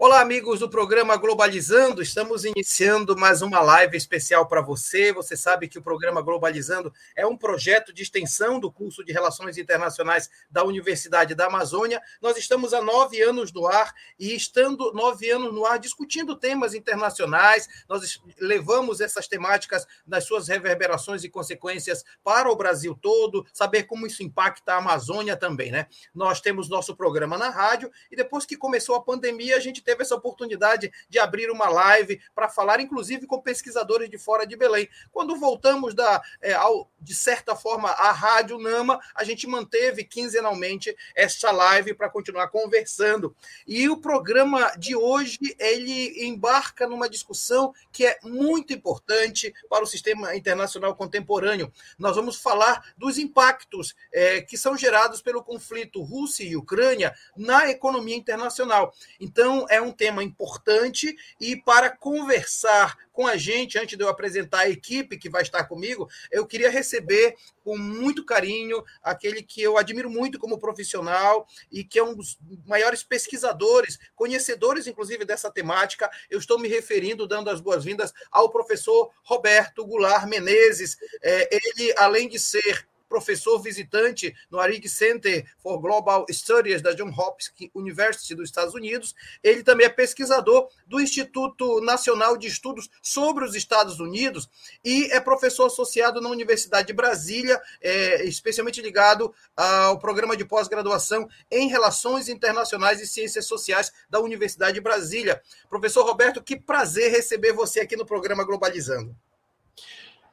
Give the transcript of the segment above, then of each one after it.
Olá, amigos do programa Globalizando. Estamos iniciando mais uma live especial para você. Você sabe que o programa Globalizando é um projeto de extensão do curso de Relações Internacionais da Universidade da Amazônia. Nós estamos há nove anos no ar e, estando nove anos no ar, discutindo temas internacionais, nós levamos essas temáticas nas suas reverberações e consequências para o Brasil todo, saber como isso impacta a Amazônia também, né? Nós temos nosso programa na rádio e depois que começou a pandemia, a gente teve essa oportunidade de abrir uma live para falar, inclusive, com pesquisadores de fora de Belém. Quando voltamos da, é, ao, de certa forma, à Rádio Nama, a gente manteve quinzenalmente essa live para continuar conversando. E o programa de hoje ele embarca numa discussão que é muito importante para o sistema internacional contemporâneo. Nós vamos falar dos impactos é, que são gerados pelo conflito Rússia e Ucrânia na economia internacional. Então, é um tema importante e para conversar com a gente, antes de eu apresentar a equipe que vai estar comigo, eu queria receber com muito carinho aquele que eu admiro muito como profissional e que é um dos maiores pesquisadores, conhecedores, inclusive, dessa temática. Eu estou me referindo, dando as boas-vindas ao professor Roberto Goulart Menezes. É, ele, além de ser professor visitante no Arig Center for Global Studies da Johns Hopkins University dos Estados Unidos. Ele também é pesquisador do Instituto Nacional de Estudos sobre os Estados Unidos e é professor associado na Universidade de Brasília, é, especialmente ligado ao programa de pós-graduação em Relações Internacionais e Ciências Sociais da Universidade de Brasília. Professor Roberto, que prazer receber você aqui no programa Globalizando.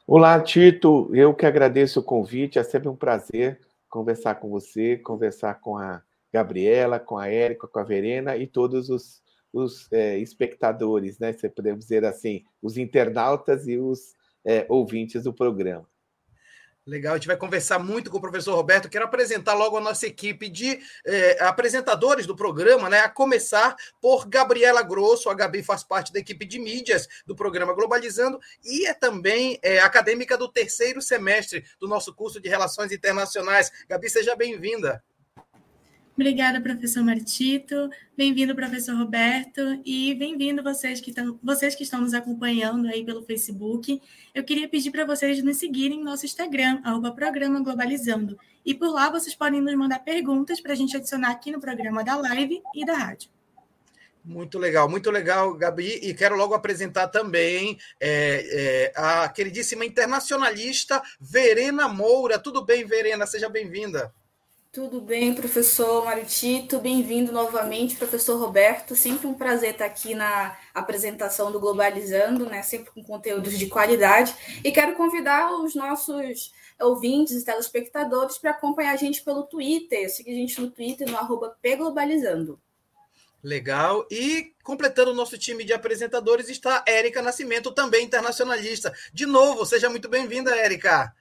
Olá, Tito. Eu que agradeço o convite. É sempre um prazer conversar com você, conversar com a Gabriela, com a Érica, com a Verena e todos os, os é, espectadores, né? Se podemos dizer assim, os internautas e os é, ouvintes do programa. Legal, a gente vai conversar muito com o professor Roberto. Quero apresentar logo a nossa equipe de eh, apresentadores do programa, né? A começar por Gabriela Grosso. A Gabi faz parte da equipe de mídias do programa Globalizando e é também eh, acadêmica do terceiro semestre do nosso curso de Relações Internacionais. Gabi, seja bem-vinda. Obrigada, professor Martito. Bem-vindo, professor Roberto, e bem-vindo vocês que estão, vocês que estão nos acompanhando aí pelo Facebook. Eu queria pedir para vocês nos seguirem no nosso Instagram, arroba Programa Globalizando. E por lá vocês podem nos mandar perguntas para a gente adicionar aqui no programa da live e da rádio. Muito legal, muito legal, Gabi. E quero logo apresentar também é, é, a queridíssima internacionalista Verena Moura. Tudo bem, Verena? Seja bem-vinda. Tudo bem, professor Maritito? Bem-vindo novamente, professor Roberto. Sempre um prazer estar aqui na apresentação do Globalizando, né? Sempre com conteúdos de qualidade. E quero convidar os nossos ouvintes e telespectadores para acompanhar a gente pelo Twitter. Siga a gente no Twitter, no arroba pglobalizando. Legal. E completando o nosso time de apresentadores está Érica Nascimento, também internacionalista. De novo, seja muito bem-vinda, Érica.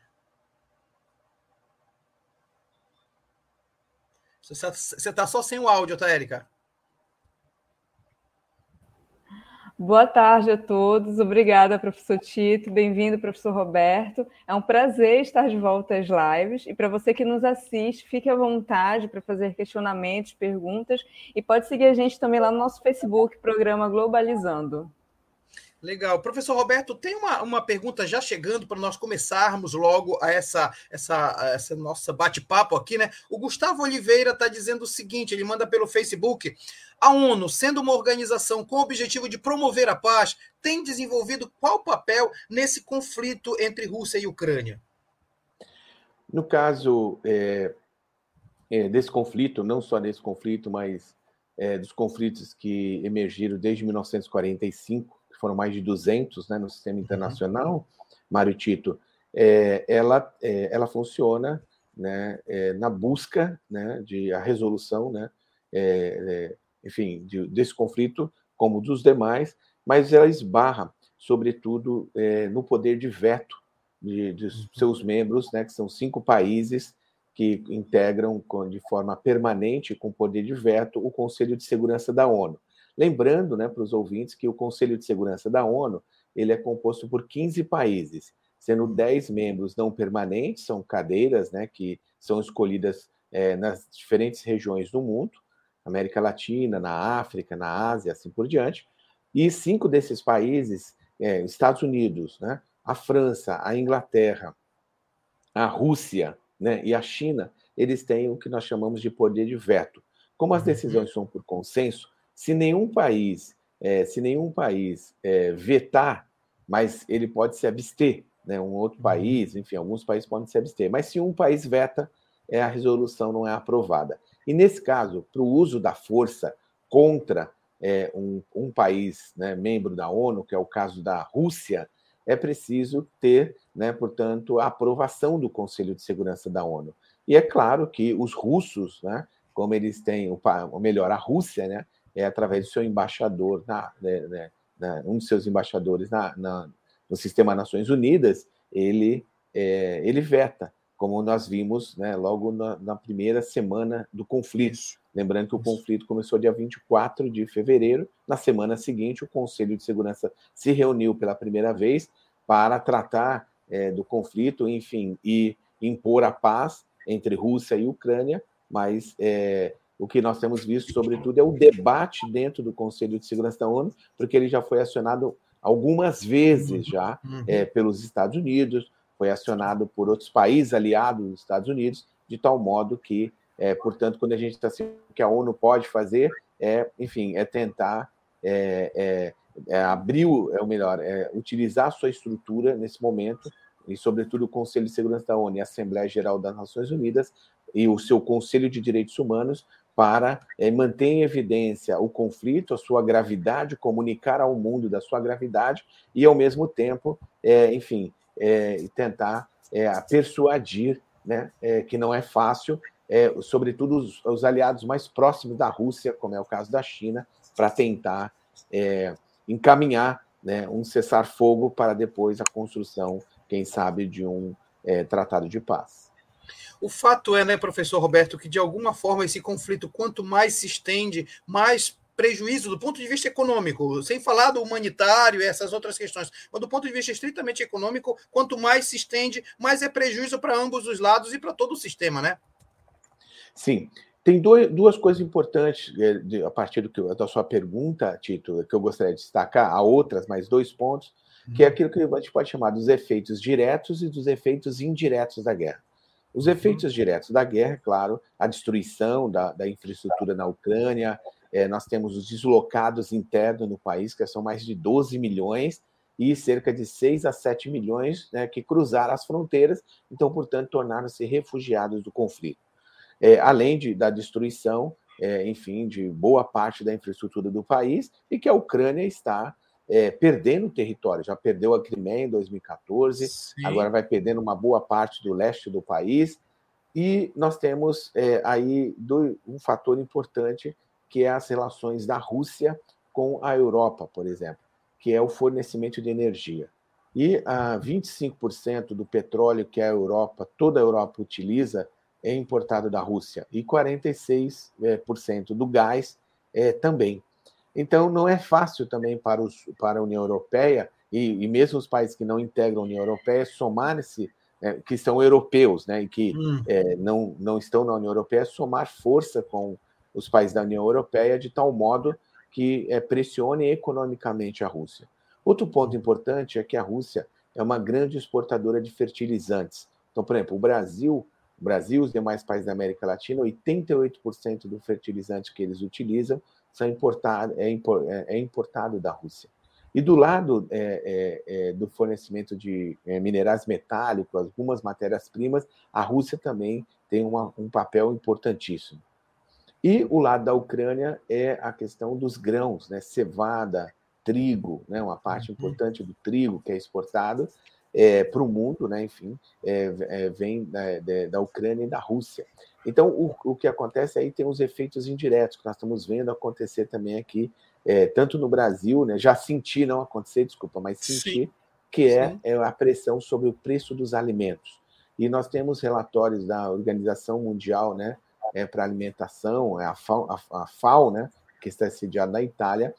Você está só sem o áudio, tá, Érica? Boa tarde a todos. Obrigada, professor Tito. Bem-vindo, professor Roberto. É um prazer estar de volta às lives. E para você que nos assiste, fique à vontade para fazer questionamentos, perguntas. E pode seguir a gente também lá no nosso Facebook, Programa Globalizando. Legal. Professor Roberto, tem uma, uma pergunta já chegando para nós começarmos logo a essa, essa, a essa nossa bate-papo aqui, né? O Gustavo Oliveira está dizendo o seguinte: ele manda pelo Facebook. A ONU, sendo uma organização com o objetivo de promover a paz, tem desenvolvido qual papel nesse conflito entre Rússia e Ucrânia? No caso é, é, desse conflito, não só desse conflito, mas é, dos conflitos que emergiram desde 1945, foram mais de 200 né, no sistema uhum. internacional, Mário Tito, é, ela, é, ela funciona né, é, na busca né, de a resolução, né, é, é, enfim, de, desse conflito, como dos demais, mas ela esbarra, sobretudo, é, no poder de veto de, de uhum. seus membros, né, que são cinco países que integram de forma permanente, com poder de veto, o Conselho de Segurança da ONU. Lembrando né, para os ouvintes que o Conselho de Segurança da ONU ele é composto por 15 países, sendo 10 membros não permanentes, são cadeiras né, que são escolhidas é, nas diferentes regiões do mundo, América Latina, na África, na Ásia, assim por diante. E cinco desses países, é, Estados Unidos, né, a França, a Inglaterra, a Rússia né, e a China, eles têm o que nós chamamos de poder de veto. Como as uhum. decisões são por consenso, se nenhum país, é, se nenhum país é, vetar, mas ele pode se abster, né, um outro uhum. país, enfim, alguns países podem se abster, mas se um país veta, é, a resolução não é aprovada. E nesse caso, para o uso da força contra é, um, um, país né, membro da ONU, que é o caso da Rússia, é preciso ter, né, portanto, a aprovação do Conselho de Segurança da ONU. E é claro que os russos, né, como eles têm, ou melhor, a Rússia, né, é através do seu embaixador, na, né, né, na, um dos seus embaixadores na, na, no sistema Nações Unidas, ele, é, ele veta, como nós vimos né, logo na, na, primeira semana do conflito. Lembrando que o conflito começou dia 24 de fevereiro. Na semana seguinte, o Conselho de Segurança se reuniu pela primeira vez para tratar é, do conflito, enfim, e impor a paz entre Rússia e Ucrânia, mas é, o que nós temos visto, sobretudo, é o debate dentro do Conselho de Segurança da ONU, porque ele já foi acionado algumas vezes já uhum. é, pelos Estados Unidos, foi acionado por outros países aliados dos Estados Unidos, de tal modo que, é, portanto, quando a gente está assim, o que a ONU pode fazer é, enfim, é tentar é abrir, é o melhor, é utilizar a sua estrutura nesse momento e, sobretudo, o Conselho de Segurança da ONU e a Assembleia Geral das Nações Unidas e o seu Conselho de Direitos Humanos para é, manter em evidência o conflito, a sua gravidade, comunicar ao mundo da sua gravidade e, ao mesmo tempo, é, enfim, é, tentar persuadir, né, que não é fácil, sobretudo os, os, aliados mais próximos da Rússia, como é o caso da China, para tentar encaminhar né, um cessar-fogo para depois a construção, quem sabe, de um tratado de paz. O fato é, né, professor Roberto, que de alguma forma esse conflito, quanto mais se estende, mais prejuízo do ponto de vista econômico, sem falar do humanitário e essas outras questões, mas do ponto de vista estritamente econômico, quanto mais se estende, mais é prejuízo para ambos os lados e para todo o sistema, né? Sim. Tem dois, duas coisas importantes é, a partir do que, da sua pergunta, Tito, que eu gostaria de destacar, há outras, mas dois pontos, que é uhum. aquilo que a gente pode chamar dos efeitos diretos e dos efeitos indiretos da guerra. Os efeitos diretos da guerra, claro, a destruição da, da infraestrutura na Ucrânia, é, nós temos os deslocados internos no país, que são mais de 12 milhões, e cerca de 6 a 7 milhões né, que cruzaram as fronteiras, então, portanto, tornaram-se refugiados do conflito. É, além de, da destruição, é, enfim, de boa parte da infraestrutura do país, e que a Ucrânia está é, perdendo território. Já perdeu a Crimeia em 2014, Sim. agora vai perdendo uma boa parte do leste do país. E nós temos é, aí do, um fator importante, que é as relações da Rússia com a Europa, por exemplo, que é o fornecimento de energia. E ah, 25% do petróleo que a Europa, toda a Europa utiliza, é importado da Rússia, e 46% é, do gás é, também. Então, não é fácil também para, os, para a União Europeia, e, e mesmo os países que não integram a União Europeia, somar-se, é, que são europeus, né, e que hum. é, não, não estão na União Europeia, somar força com os países da União Europeia de tal modo que é, pressione economicamente a Rússia. Outro ponto importante é que a Rússia é uma grande exportadora de fertilizantes. Então, por exemplo, o Brasil, o Brasil e os demais países da América Latina, 88% do fertilizante que eles utilizam são importado, é, é, é importado da Rússia. E do lado é, é, é do fornecimento de minerais metálicos, algumas matérias-primas, a Rússia também tem uma, um papel importantíssimo. E o lado da Ucrânia é a questão dos grãos, né? cevada, trigo, né? uma parte uhum. importante do trigo que é exportado para o mundo, né? enfim, vem da, da Ucrânia e da Rússia. Então, o, o que acontece aí tem os efeitos indiretos, que nós estamos vendo acontecer também aqui, é, tanto no Brasil, né, já senti, não acontecer, desculpa, mas senti, Sim. que é, é, a pressão sobre o preço dos alimentos. E nós temos relatórios da Organização Mundial né, é, para Alimentação, é a FAO, a, a FAO né, que está sediada na Itália,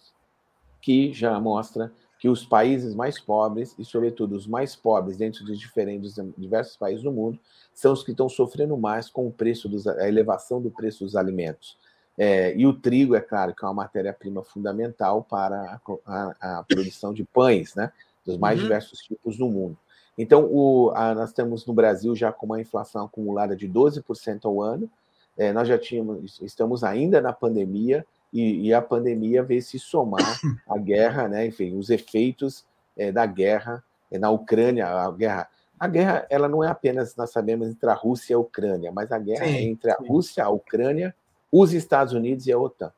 que já mostra que os países mais pobres, e sobretudo os mais pobres dentro de diferentes, diversos países do mundo, são os que estão sofrendo mais com o preço dos, a elevação do preço dos alimentos. É, e o trigo, é claro, que é uma matéria-prima fundamental para a, a, a, produção de pães, né? Dos mais uhum. diversos tipos no mundo. Então, o, a, nós temos no Brasil já com uma inflação acumulada de 12% ao ano. É, nós já tínhamos, estamos ainda na pandemia, e, e, a pandemia veio se somar à guerra, né? enfim, os efeitos é, da guerra é, na Ucrânia. A guerra, a guerra, ela não é apenas, nós sabemos, entre a Rússia e a Ucrânia, mas a guerra sim, é entre a Rússia, a Ucrânia, os Estados Unidos e a OTAN.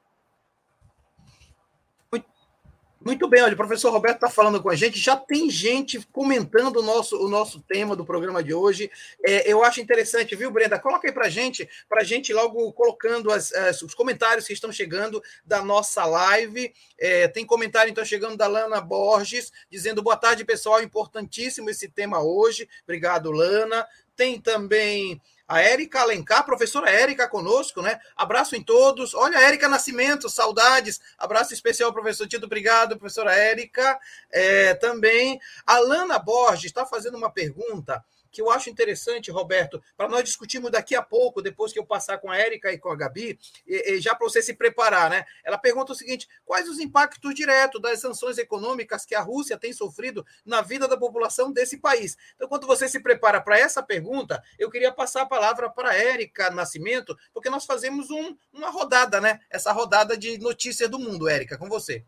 Muito bem, olha, o professor Roberto está falando com a gente, já tem gente comentando o nosso, o nosso tema do programa de hoje. É, eu acho interessante, viu, Brenda? Coloca aí para a gente, para a gente logo colocando as, as, os comentários que estão chegando da nossa live. É, tem comentário, então, chegando da Lana Borges, dizendo boa tarde, pessoal, importantíssimo esse tema hoje. Obrigado, Lana. Tem também a Érica Alencar, professora Érica conosco, né? Abraço em todos. Olha, Érica Nascimento, saudades. Abraço especial, professor Tito. Obrigado, professora Érica. É, também, Alana Borges está fazendo uma pergunta que eu acho interessante, Roberto, para nós discutirmos daqui a pouco, depois que eu passar com a Érica e com a Gabi, e, e já para você se preparar, né? Ela pergunta o seguinte: quais os impactos diretos das sanções econômicas que a Rússia tem sofrido na vida da população desse país? Então, quando você se prepara para essa pergunta, eu queria passar a palavra para a Érica Nascimento, porque nós fazemos um, uma rodada, né? Essa rodada de notícias do mundo, Érica, com você.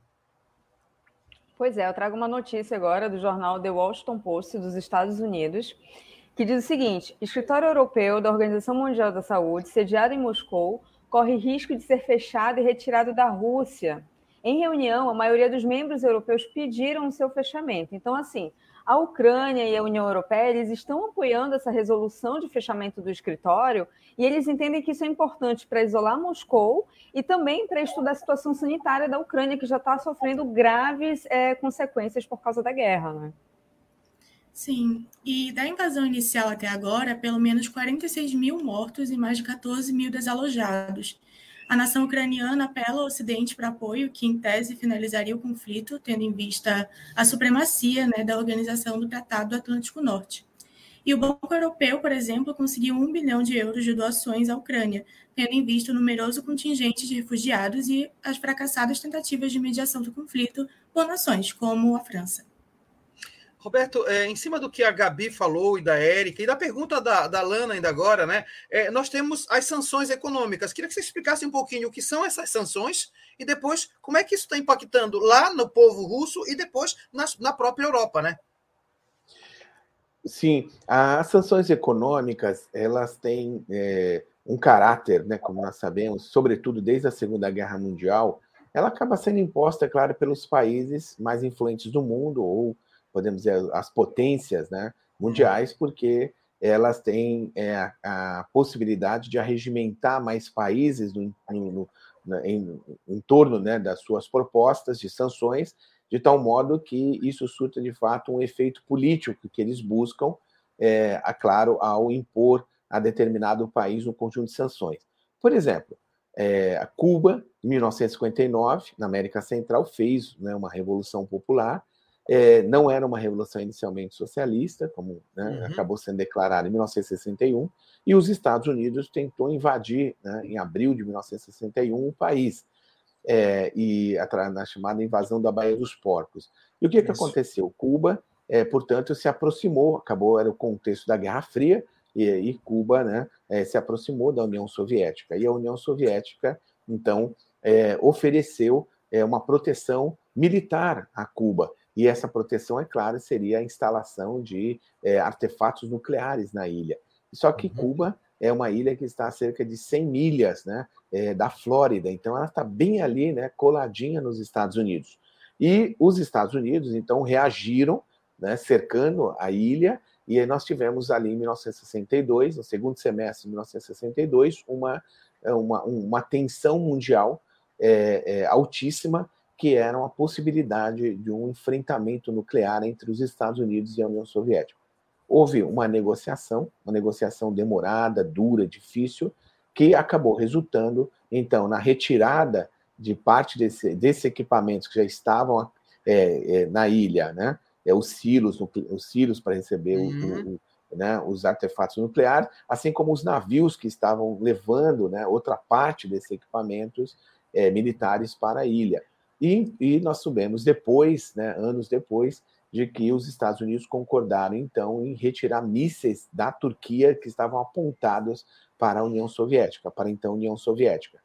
Pois é, eu trago uma notícia agora do jornal The Washington Post dos Estados Unidos, que diz o seguinte: escritório europeu da Organização Mundial da Saúde, sediado em Moscou, corre risco de ser fechado e retirado da Rússia. Em reunião, a maioria dos membros europeus pediram o seu fechamento. Então, assim, a Ucrânia e a União Europeia eles estão apoiando essa resolução de fechamento do escritório e eles entendem que isso é importante para isolar Moscou e também para estudar a situação sanitária da Ucrânia, que já está sofrendo graves é, consequências por causa da guerra. Né? Sim, e da invasão inicial até agora, pelo menos 46 mil mortos e mais de 14 mil desalojados. A nação ucraniana apela ao Ocidente para apoio, que em tese finalizaria o conflito, tendo em vista a supremacia né, da Organização do Tratado do Atlântico Norte. E o Banco Europeu, por exemplo, conseguiu um bilhão de euros de doações à Ucrânia, tendo em vista o numeroso contingente de refugiados e as fracassadas tentativas de mediação do conflito por nações, como a França. Roberto, é, em cima do que a Gabi falou e da Érica, e da pergunta da, da Lana ainda agora, né? É, nós temos as sanções econômicas. Queria que você explicasse um pouquinho o que são essas sanções e depois como é que isso está impactando lá no povo russo e depois na, na própria Europa, né? Sim, as sanções econômicas elas têm é, um caráter, né, como nós sabemos, sobretudo desde a Segunda Guerra Mundial, ela acaba sendo imposta, é claro, pelos países mais influentes do mundo ou podemos dizer, as potências né, mundiais, porque elas têm é, a, a, possibilidade de arregimentar mais países no, no, no, em, em, torno né, das suas propostas de sanções, de tal modo que isso surta de fato um efeito político que eles buscam, é, é claro, ao impor a determinado país um conjunto de sanções. Por exemplo, é, Cuba, em 1959, na América Central, fez né, uma revolução popular é, não era uma revolução inicialmente socialista, como né, uhum. acabou sendo declarada em 1961, e os Estados Unidos tentou invadir, né, em abril de 1961, o país, é, e na chamada invasão da Baía dos Porcos. E o que, que aconteceu? Cuba, é, portanto, se aproximou, acabou, era o contexto da Guerra Fria, e, e Cuba né, é, se aproximou da União Soviética. E a União Soviética, então, é, ofereceu é, uma proteção militar a Cuba. E essa proteção, é claro, seria a instalação de é, artefatos nucleares na ilha. Só que uhum. Cuba é uma ilha que está a cerca de 100 milhas né, é, da Flórida, então ela está bem ali, né, coladinha nos Estados Unidos. E os Estados Unidos, então, reagiram, né, cercando a ilha, e aí nós tivemos ali em 1962, no segundo semestre de 1962, uma, uma, uma tensão mundial é, altíssima que era a possibilidade de um enfrentamento nuclear entre os Estados Unidos e a União Soviética. Houve uma negociação, uma negociação demorada, dura, difícil, que acabou resultando, então, na retirada de parte desse, desses equipamentos que já estavam é, é, na ilha, né? É, os silos, os silos para receber uhum. o, né, os artefatos nucleares, assim como os navios que estavam levando né, outra parte desses equipamentos é, militares para a ilha. E, e nós soubemos depois, né, anos depois, de que os Estados Unidos concordaram, então, em retirar mísseis da Turquia que estavam apontados para a União Soviética, para a então União Soviética.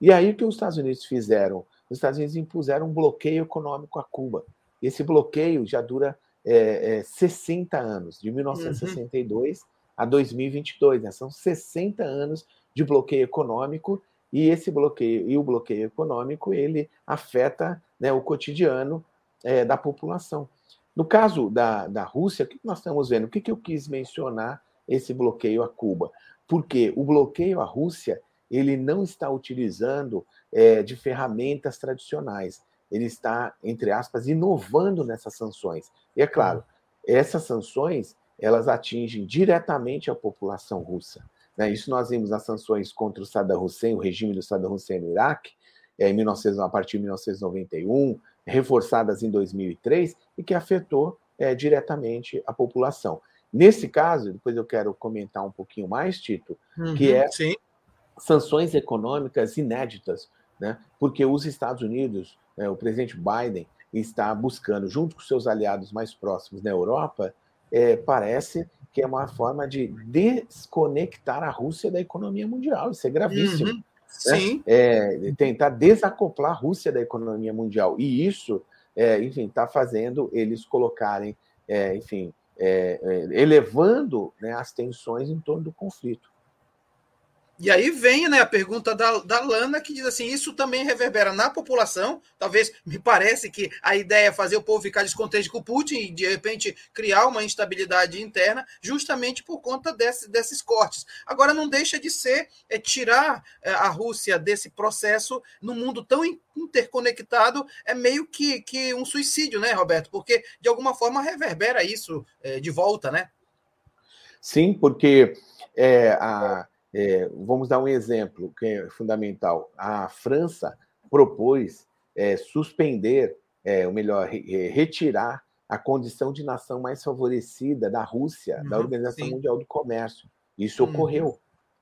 E aí o que os Estados Unidos fizeram? Os Estados Unidos impuseram um bloqueio econômico a Cuba. Esse bloqueio já dura é, é, 60 anos, de 1962 uhum. a 2022. Né? São 60 anos de bloqueio econômico e esse bloqueio e o bloqueio econômico ele afeta né, o cotidiano é, da população. No caso da, da Rússia, o que nós estamos vendo? O que, que eu quis mencionar esse bloqueio a Cuba? Porque o bloqueio à Rússia ele não está utilizando é, de ferramentas tradicionais. Ele está, entre aspas, inovando nessas sanções. E é claro, essas sanções elas atingem diretamente a população russa. Né? Isso nós vimos nas sanções contra o Saddam Hussein, o regime do Saddam Hussein no Iraque, é, em 19, a partir de 1991, reforçadas em 2003, e que afetou é, diretamente a população. Nesse caso, depois eu quero comentar um pouquinho mais, Tito, uhum, que é sim. sanções econômicas inéditas, né? porque os Estados Unidos, né, o presidente Biden, está buscando, junto com seus aliados mais próximos na Europa, é, parece que é uma forma de desconectar a Rússia da economia mundial. Isso é gravíssimo. Uhum. Né? Sim. É, tentar desacoplar a Rússia da economia mundial. E isso, é, enfim, está fazendo eles colocarem, é, enfim, é, é, elevando né, as tensões em torno do conflito. E aí vem né, a pergunta da, da Lana, que diz assim: isso também reverbera na população. Talvez me parece que a ideia é fazer o povo ficar descontente com o Putin e, de repente, criar uma instabilidade interna, justamente por conta desse, desses cortes. Agora, não deixa de ser é, tirar é, a Rússia desse processo no mundo tão interconectado, é meio que, que um suicídio, né, Roberto? Porque, de alguma forma, reverbera isso é, de volta, né? Sim, porque é, a é, vamos dar um exemplo que é fundamental. A França propôs é, suspender, é, ou melhor, re, retirar a condição de nação mais favorecida da Rússia, uhum, da Organização sim. Mundial do Comércio. Isso uhum. ocorreu.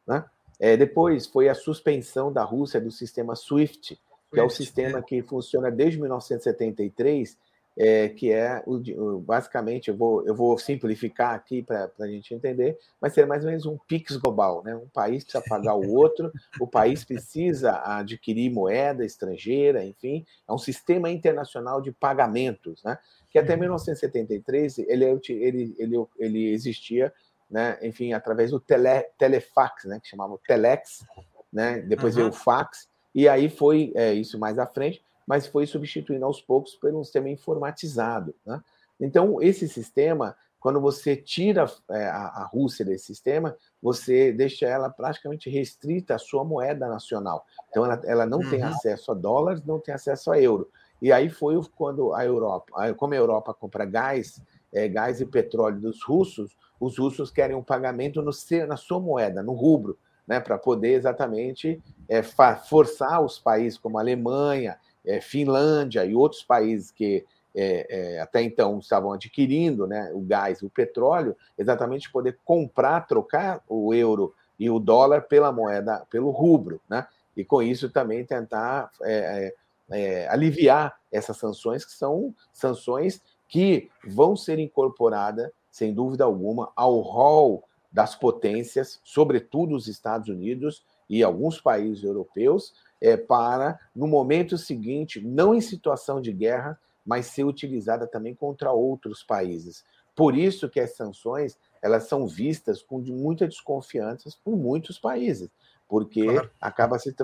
Né? É, depois foi a suspensão da Rússia do sistema SWIFT, que é o sistema que funciona desde 1973 é, que é o, basicamente, eu vou, eu vou simplificar aqui para a gente entender, mas ser mais ou menos um PIX global, né? Um país precisa pagar o outro, o país precisa adquirir moeda estrangeira, enfim, é um sistema internacional de pagamentos, né? Que até 1973 uhum. ele, ele, ele, ele existia, né? Enfim, através do tele, telefax, né? Que chamava telex, né? Depois uhum. veio o fax, e aí foi é, isso mais à frente mas foi substituindo aos poucos por um sistema informatizado. Né? Então, esse sistema, quando você tira é, a, Rússia desse sistema, você deixa ela praticamente restrita à sua moeda nacional. Então, ela, ela não uhum. tem acesso a dólares, não tem acesso a euro. E aí foi quando a Europa, como a Europa compra gás, é, gás e petróleo dos russos, os russos querem um pagamento no, na sua moeda, no rubro, né, para poder exatamente é, forçar os países como a Alemanha, é, Finlândia e outros países que é, é, até então estavam adquirindo né, o gás, o petróleo, exatamente poder comprar, trocar o euro e o dólar pela moeda, pelo rubro, né? E com isso também tentar é, é, é, aliviar essas sanções, que são sanções que vão ser incorporadas, sem dúvida alguma, ao rol das potências, sobretudo os Estados Unidos e alguns países europeus, é, para, no momento seguinte, não em situação de guerra, mas ser utilizada também contra outros países. Por isso que as sanções elas são vistas com muita desconfiança por muitos países, porque claro. acaba se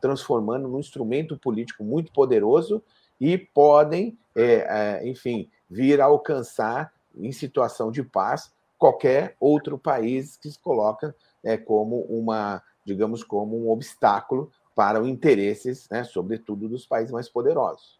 transformando num instrumento político muito poderoso e podem, é, é, enfim, vir a alcançar, em situação de paz, qualquer outro país que se coloca é, como uma, digamos, como um obstáculo para os interesses, né, sobretudo dos países mais poderosos.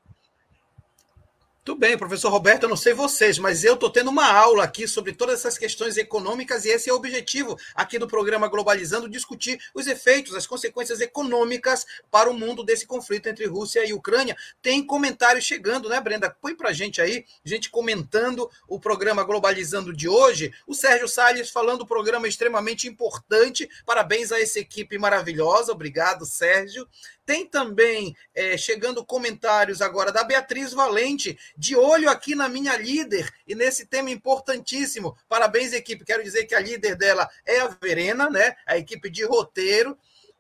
Tudo bem, professor Roberto, eu não sei vocês, mas eu estou tendo uma aula aqui sobre todas essas questões econômicas e esse é o objetivo aqui do programa Globalizando, discutir os efeitos, as consequências econômicas para o mundo desse conflito entre Rússia e Ucrânia. Tem comentários chegando, né, Brenda? Põe para gente aí, gente comentando o programa Globalizando de hoje. O Sérgio Salles falando o programa extremamente importante. Parabéns a essa equipe maravilhosa. Obrigado, Sérgio. Tem também é, chegando comentários agora da Beatriz Valente, de olho aqui na minha líder e nesse tema importantíssimo. Parabéns, equipe. Quero dizer que a líder dela é a Verena, né? A equipe de roteiro.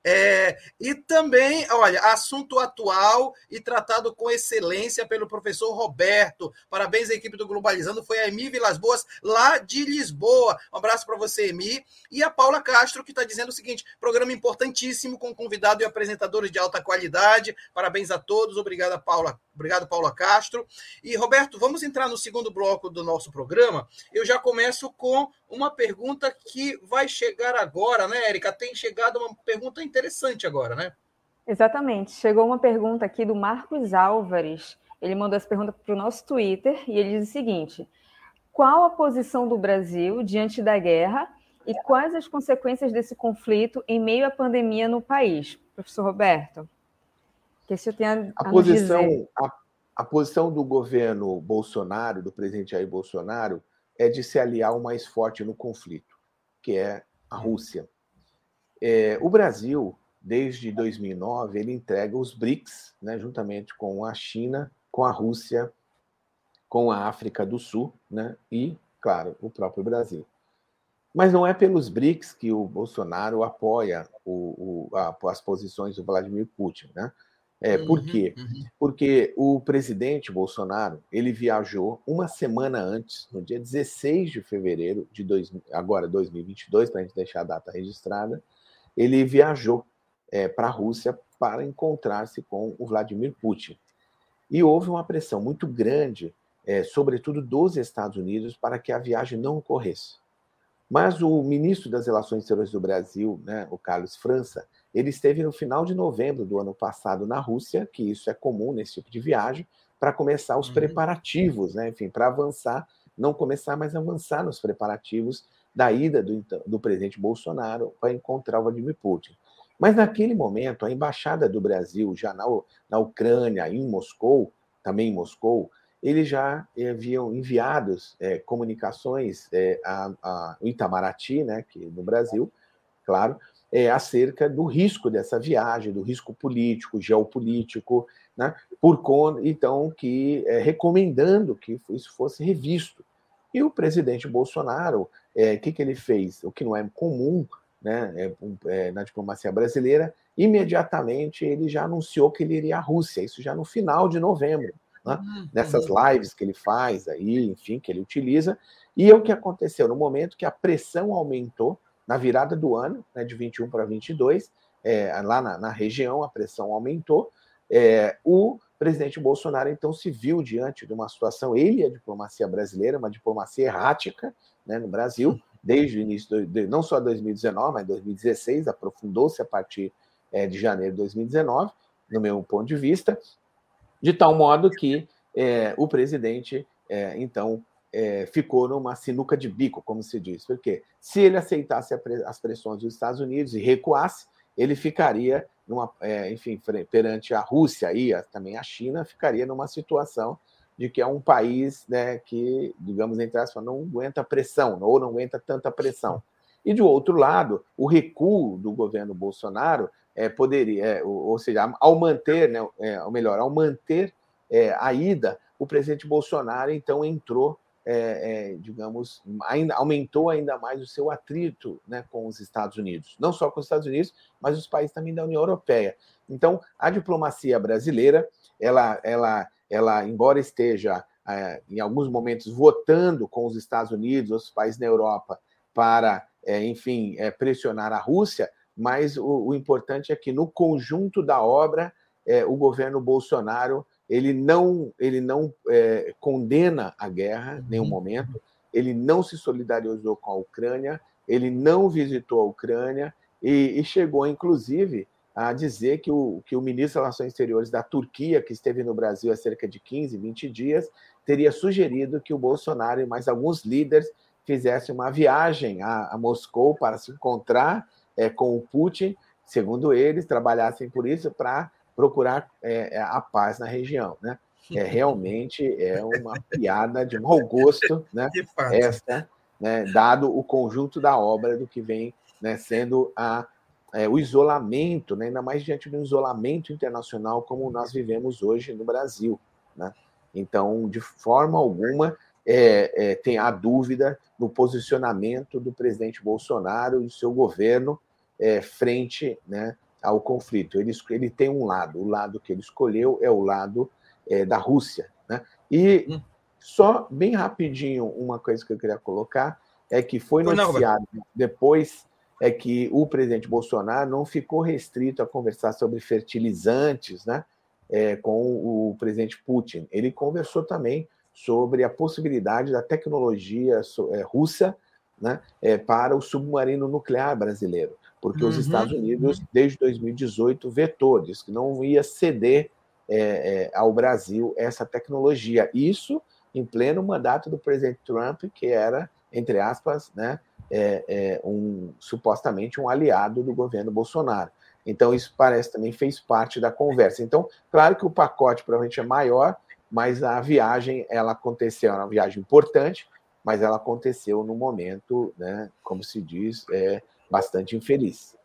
É, e também, olha, assunto atual e tratado com excelência pelo professor Roberto. Parabéns à equipe do Globalizando. Foi a Emi Vilas Boas, lá de Lisboa. Um abraço para você, Emi. E a Paula Castro, que está dizendo o seguinte: programa importantíssimo, com convidado e apresentadores de alta qualidade. Parabéns a todos. Obrigada, Paula. Obrigado, Paula Castro. E, Roberto, vamos entrar no segundo bloco do nosso programa. Eu já começo com uma pergunta que vai chegar agora, né, Érica? Tem chegado uma pergunta interessante agora, né? Exatamente. Chegou uma pergunta aqui do Marcos Álvares. Ele mandou essa pergunta para o nosso Twitter e ele diz o seguinte: Qual a posição do Brasil diante da guerra e quais as consequências desse conflito em meio à pandemia no país? Professor Roberto que você tem a, a, a posição a, a, posição do governo Bolsonaro, do presidente Jair Bolsonaro, é de se aliar o mais forte no conflito, que é a Rússia. É, o Brasil, desde 2009, ele entrega os BRICS, né, juntamente com a China, com a Rússia, com a África do Sul, né, e, claro, o próprio Brasil. Mas não é pelos BRICS que o Bolsonaro apoia o, o, a, as posições do Vladimir Putin, né? É, por uhum, quê? Uhum. Porque o presidente Bolsonaro ele viajou uma semana antes, no dia 16 de fevereiro de dois, agora 2022, para a gente deixar a data registrada, ele viajou é, para a Rússia para encontrar-se com o Vladimir Putin. E houve uma pressão muito grande, é, sobretudo dos Estados Unidos, para que a viagem não ocorresse. Mas o ministro das Relações Exteriores do Brasil, né, o Carlos França, ele esteve no final de novembro do ano passado na Rússia, que isso é comum nesse tipo de viagem, para começar os uhum. preparativos, né? enfim, para avançar, não começar, mas avançar nos preparativos da ida do, do presidente Bolsonaro para encontrar o Vladimir Putin. Mas naquele momento, a embaixada do Brasil, já na, na Ucrânia, em Moscou, também em Moscou, eles já haviam enviado é, comunicações é, a, a Itamaraty, né, que no Brasil, claro, é, acerca do risco dessa viagem, do risco político, geopolítico, né, por conta, então, que é, recomendando que isso fosse revisto. E o presidente Bolsonaro, o é, que, que ele fez? O que não é comum né, é, é, na diplomacia brasileira, imediatamente ele já anunciou que ele iria à Rússia, isso já no final de novembro, né, uhum. nessas lives que ele faz aí, enfim, que ele utiliza. E o que aconteceu? No momento que a pressão aumentou, na virada do ano, né, de 21 para 22, é, lá na, na, região a pressão aumentou. É, o presidente Bolsonaro então se viu diante de uma situação, ele a diplomacia brasileira, uma diplomacia errática né, no Brasil, desde o início, de, não só 2019, mas 2016, aprofundou-se a partir é, de janeiro de 2019, no meu ponto de vista, de tal modo que é, o presidente, é, então, é, ficou numa sinuca de bico, como se diz. Porque se ele aceitasse as pressões dos Estados Unidos e recuasse, ele ficaria, numa, é, enfim, perante a Rússia e a, também a China, ficaria numa situação de que é um país né, que, digamos, entre aspas, não aguenta pressão, ou não aguenta tanta pressão. E, do outro lado, o recuo do governo Bolsonaro é, poderia, é, ou, seja, ao manter, né, é, ou melhor, ao manter é, a ida, o presidente Bolsonaro, então, entrou é, é, digamos, ainda, aumentou ainda mais o seu atrito né, com os Estados Unidos. Não só com os Estados Unidos, mas os países também da União Europeia. Então, a diplomacia brasileira, ela, ela, ela embora esteja, é, em alguns momentos, votando com os Estados Unidos, outros países na Europa, para, é, enfim, é, pressionar a Rússia, mas o, o, importante é que, no conjunto da obra, é, o governo Bolsonaro ele não, ele não é, condena a guerra em nenhum uhum. momento, ele não se solidarizou com a Ucrânia, ele não visitou a Ucrânia. E, e chegou, inclusive, a dizer que o, que o ministro das Relações Exteriores da Turquia, que esteve no Brasil há cerca de 15, 20 dias, teria sugerido que o Bolsonaro e mais alguns líderes fizessem uma viagem a, a Moscou para se encontrar é, com o Putin, segundo eles, trabalhassem por isso para procurar é, é, a paz na região. Né? É, realmente é uma piada de mau gosto, né? essa, né? dado o conjunto da obra do que vem né, sendo a é, o isolamento, né, ainda mais diante do isolamento internacional como nós vivemos hoje no Brasil. Né? Então, de forma alguma, é, é, tem a dúvida no posicionamento do presidente Bolsonaro e do seu governo é, frente né, ao conflito. Ele, ele tem um lado, o lado que ele escolheu é o lado é, da Rússia. Né? E hum. só bem rapidinho, uma coisa que eu queria colocar é que foi noticiado depois é que o presidente Bolsonaro não ficou restrito a conversar sobre fertilizantes né, é, com o presidente Putin. Ele conversou também sobre a possibilidade da tecnologia é, russa né, é, para o submarino nuclear brasileiro, porque uhum, os Estados Unidos, desde 2018, vetou, disse que não ia ceder é, é, ao Brasil essa tecnologia. Isso em pleno mandato do presidente Trump, que era, entre aspas, né, é, é um, supostamente um aliado do governo Bolsonaro. Então, isso parece também fez parte da conversa. Então, claro que o pacote provavelmente é maior, mas a viagem, ela aconteceu, era uma viagem importante, mas ela aconteceu no momento, né, como se diz, é, bastante infeliz.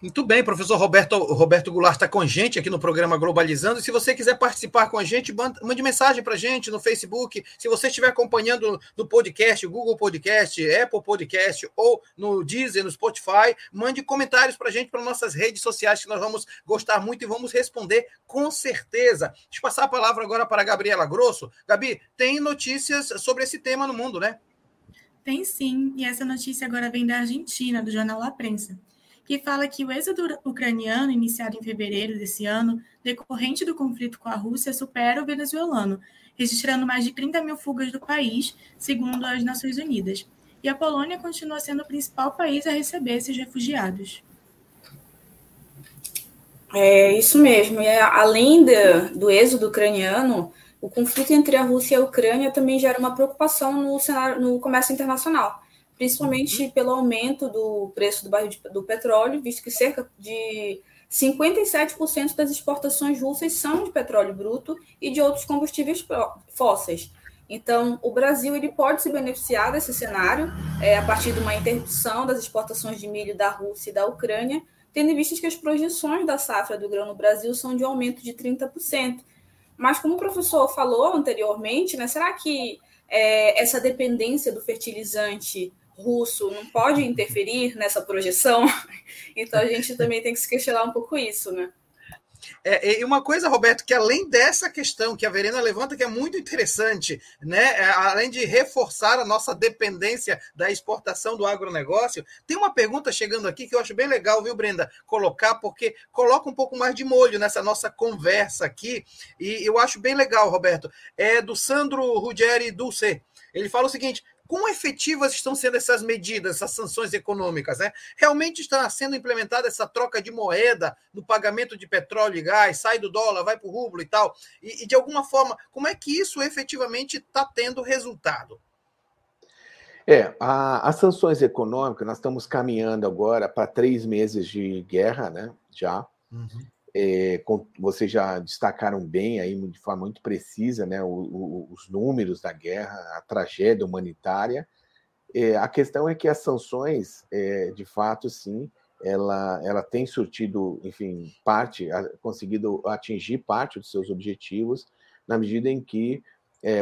Muito bem, professor Roberto, Roberto Goulart está com a gente aqui no programa Globalizando. Se você quiser participar com a gente, mande mensagem para a gente no Facebook. Se você estiver acompanhando no podcast, Google Podcast, Apple Podcast ou no Deezer, no Spotify, mande comentários para a gente para nossas redes sociais que nós vamos gostar muito e vamos responder com certeza. Deixa eu passar a palavra agora para a Gabriela Grosso. Gabi, tem notícias sobre esse tema no mundo, né? Tem sim, e essa notícia agora vem da Argentina, do jornal La Prensa que fala que o êxodo ucraniano, iniciado em fevereiro desse ano, decorrente do conflito com a Rússia, supera o venezuelano, registrando mais de 30 mil fugas do país, segundo as Nações Unidas. E a Polônia continua sendo o principal país a receber esses refugiados. É isso mesmo. E além de, do êxodo ucraniano, o conflito entre a Rússia e a Ucrânia também gera uma preocupação no, cenário, no comércio internacional principalmente uhum. pelo aumento do preço do barril de, do petróleo, visto que cerca de 57% das exportações russas são de petróleo bruto e de outros combustíveis fósseis. Então, o Brasil ele pode se beneficiar desse cenário é, a partir de uma interrupção das exportações de milho da Rússia e da Ucrânia, tendo em vista que as projeções da safra do grão no Brasil são de um aumento de 30%. Mas, como o professor falou anteriormente, né, será que é, essa dependência do fertilizante russo não pode interferir nessa projeção. Então a gente também tem que se questionar um pouco isso, né? É, e uma coisa, Roberto, que além dessa questão que a Verena levanta, que é muito interessante, né? É, além de reforçar a nossa dependência da exportação do agronegócio, tem uma pergunta chegando aqui que eu acho bem legal, viu, Brenda, colocar, porque coloca um pouco mais de molho nessa nossa conversa aqui, e eu acho bem legal, Roberto. É do Sandro Ruggeri Dulce. Ele fala o seguinte: Quão efetivas estão sendo essas medidas, essas sanções econômicas? Né? Realmente está sendo implementada essa troca de moeda no pagamento de petróleo e gás, sai do dólar, vai para o rublo e tal? E, e, de alguma forma, como é que isso efetivamente está tendo resultado? É, a, as sanções econômicas, nós estamos caminhando agora para três meses de guerra, né? Já. Uhum. É, com, vocês já destacaram bem aí de forma muito precisa né, o, o, os números da guerra, a tragédia humanitária. É, a questão é que as sanções, é, de fato, sim, ela, ela tem surtido, enfim, parte, conseguido atingir parte dos seus objetivos, na medida em que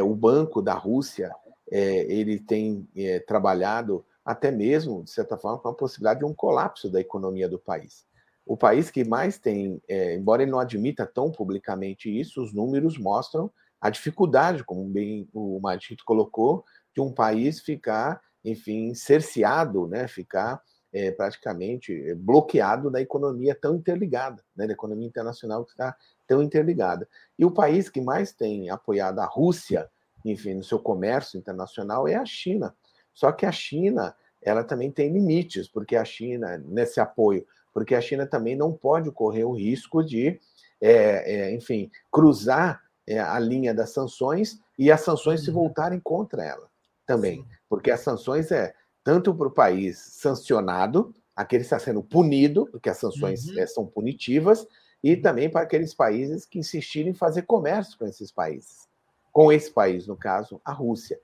o Banco da Rússia ele tem trabalhado até mesmo, de certa forma, com a possibilidade de um colapso da economia do país o país que mais tem, é, embora ele não admita tão publicamente isso, os números mostram a dificuldade, como bem o Matito colocou, de um país ficar, enfim, cerceado, né, ficar é, praticamente é, bloqueado da economia tão interligada, né, da economia internacional que está tão interligada. E o país que mais tem apoiado a Rússia, enfim, no seu comércio internacional é a China. Só que a China, ela também tem limites, porque a China, nesse apoio, porque a China também não pode correr o risco de, é, é, enfim, cruzar é, a linha das sanções e as sanções se uhum. voltarem contra ela também, porque as sanções é tanto para o país sancionado, aquele que está sendo punido, porque as sanções uhum. É, são punitivas, e também para aqueles países que insistirem em fazer comércio com esses países, com esse país, no caso, a Rússia.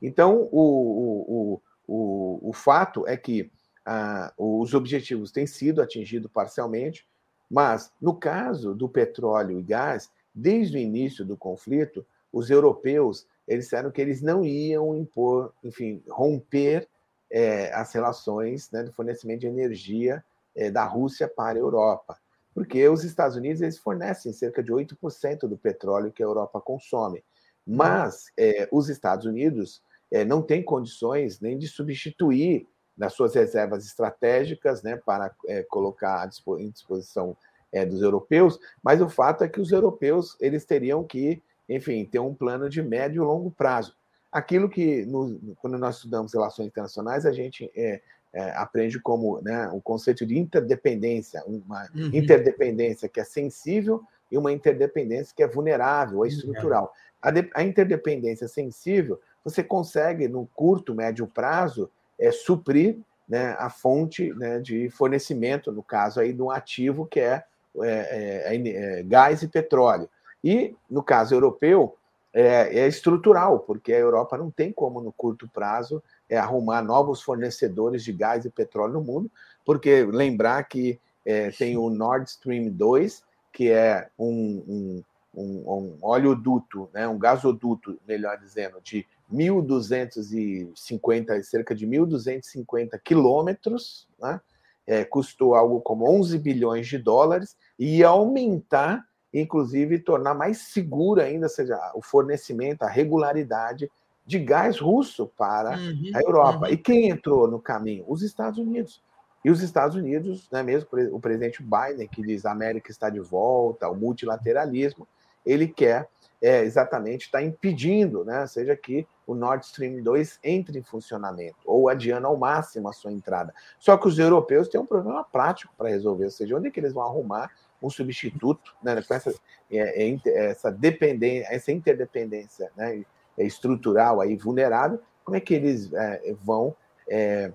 Então, o, o, o, o fato é que ah, os objetivos têm sido atingidos parcialmente, mas no caso do petróleo e gás, desde o início do conflito, os europeus eles disseram que eles não iam impor, enfim, romper é, as relações né, do fornecimento de energia é, da Rússia para a Europa, porque os Estados Unidos eles fornecem cerca de 8% do petróleo que a Europa consome, mas é, os Estados Unidos é, não têm condições nem de substituir nas suas reservas estratégicas, né, para é, colocar em disposição é, dos europeus, mas o fato é que os europeus eles teriam que, enfim, ter um plano de médio e longo prazo. Aquilo que, no, quando nós estudamos relações internacionais, a gente é, é, aprende como né, o conceito de interdependência, uma uhum. interdependência que é sensível e uma interdependência que é vulnerável, é estrutural. A, de, a interdependência sensível, você consegue, no curto, médio prazo, é, suprir né, a fonte né, de fornecimento, no caso aí, de um ativo que é, é, é, é gás e petróleo. E, no caso europeu, é, é, estrutural, porque a Europa não tem como, no curto prazo, é, arrumar novos fornecedores de gás e petróleo no mundo, porque lembrar que é, tem o Nord Stream 2, que é um, um, um, um oleoduto, né, um gasoduto, melhor dizendo, de 1.250, cerca de 1.250 quilômetros, né? É, custou algo como 11 bilhões de dólares e aumentar, inclusive, tornar mais seguro ainda, seja, o fornecimento, a regularidade de gás russo para uhum, a Europa. Uhum. E quem entrou no caminho? Os Estados Unidos. E os Estados Unidos, né, mesmo o presidente Biden, que diz a América está de volta, o multilateralismo, ele quer é, exatamente está impedindo, né, seja que o Nord Stream 2 entre em funcionamento, ou adiando ao máximo a sua entrada. Só que os europeus têm um problema prático para resolver, ou seja, onde é que eles vão arrumar um substituto né, com essa, é, é, essa dependência, essa interdependência né, estrutural aí vulnerável, como é que eles é, vão, é,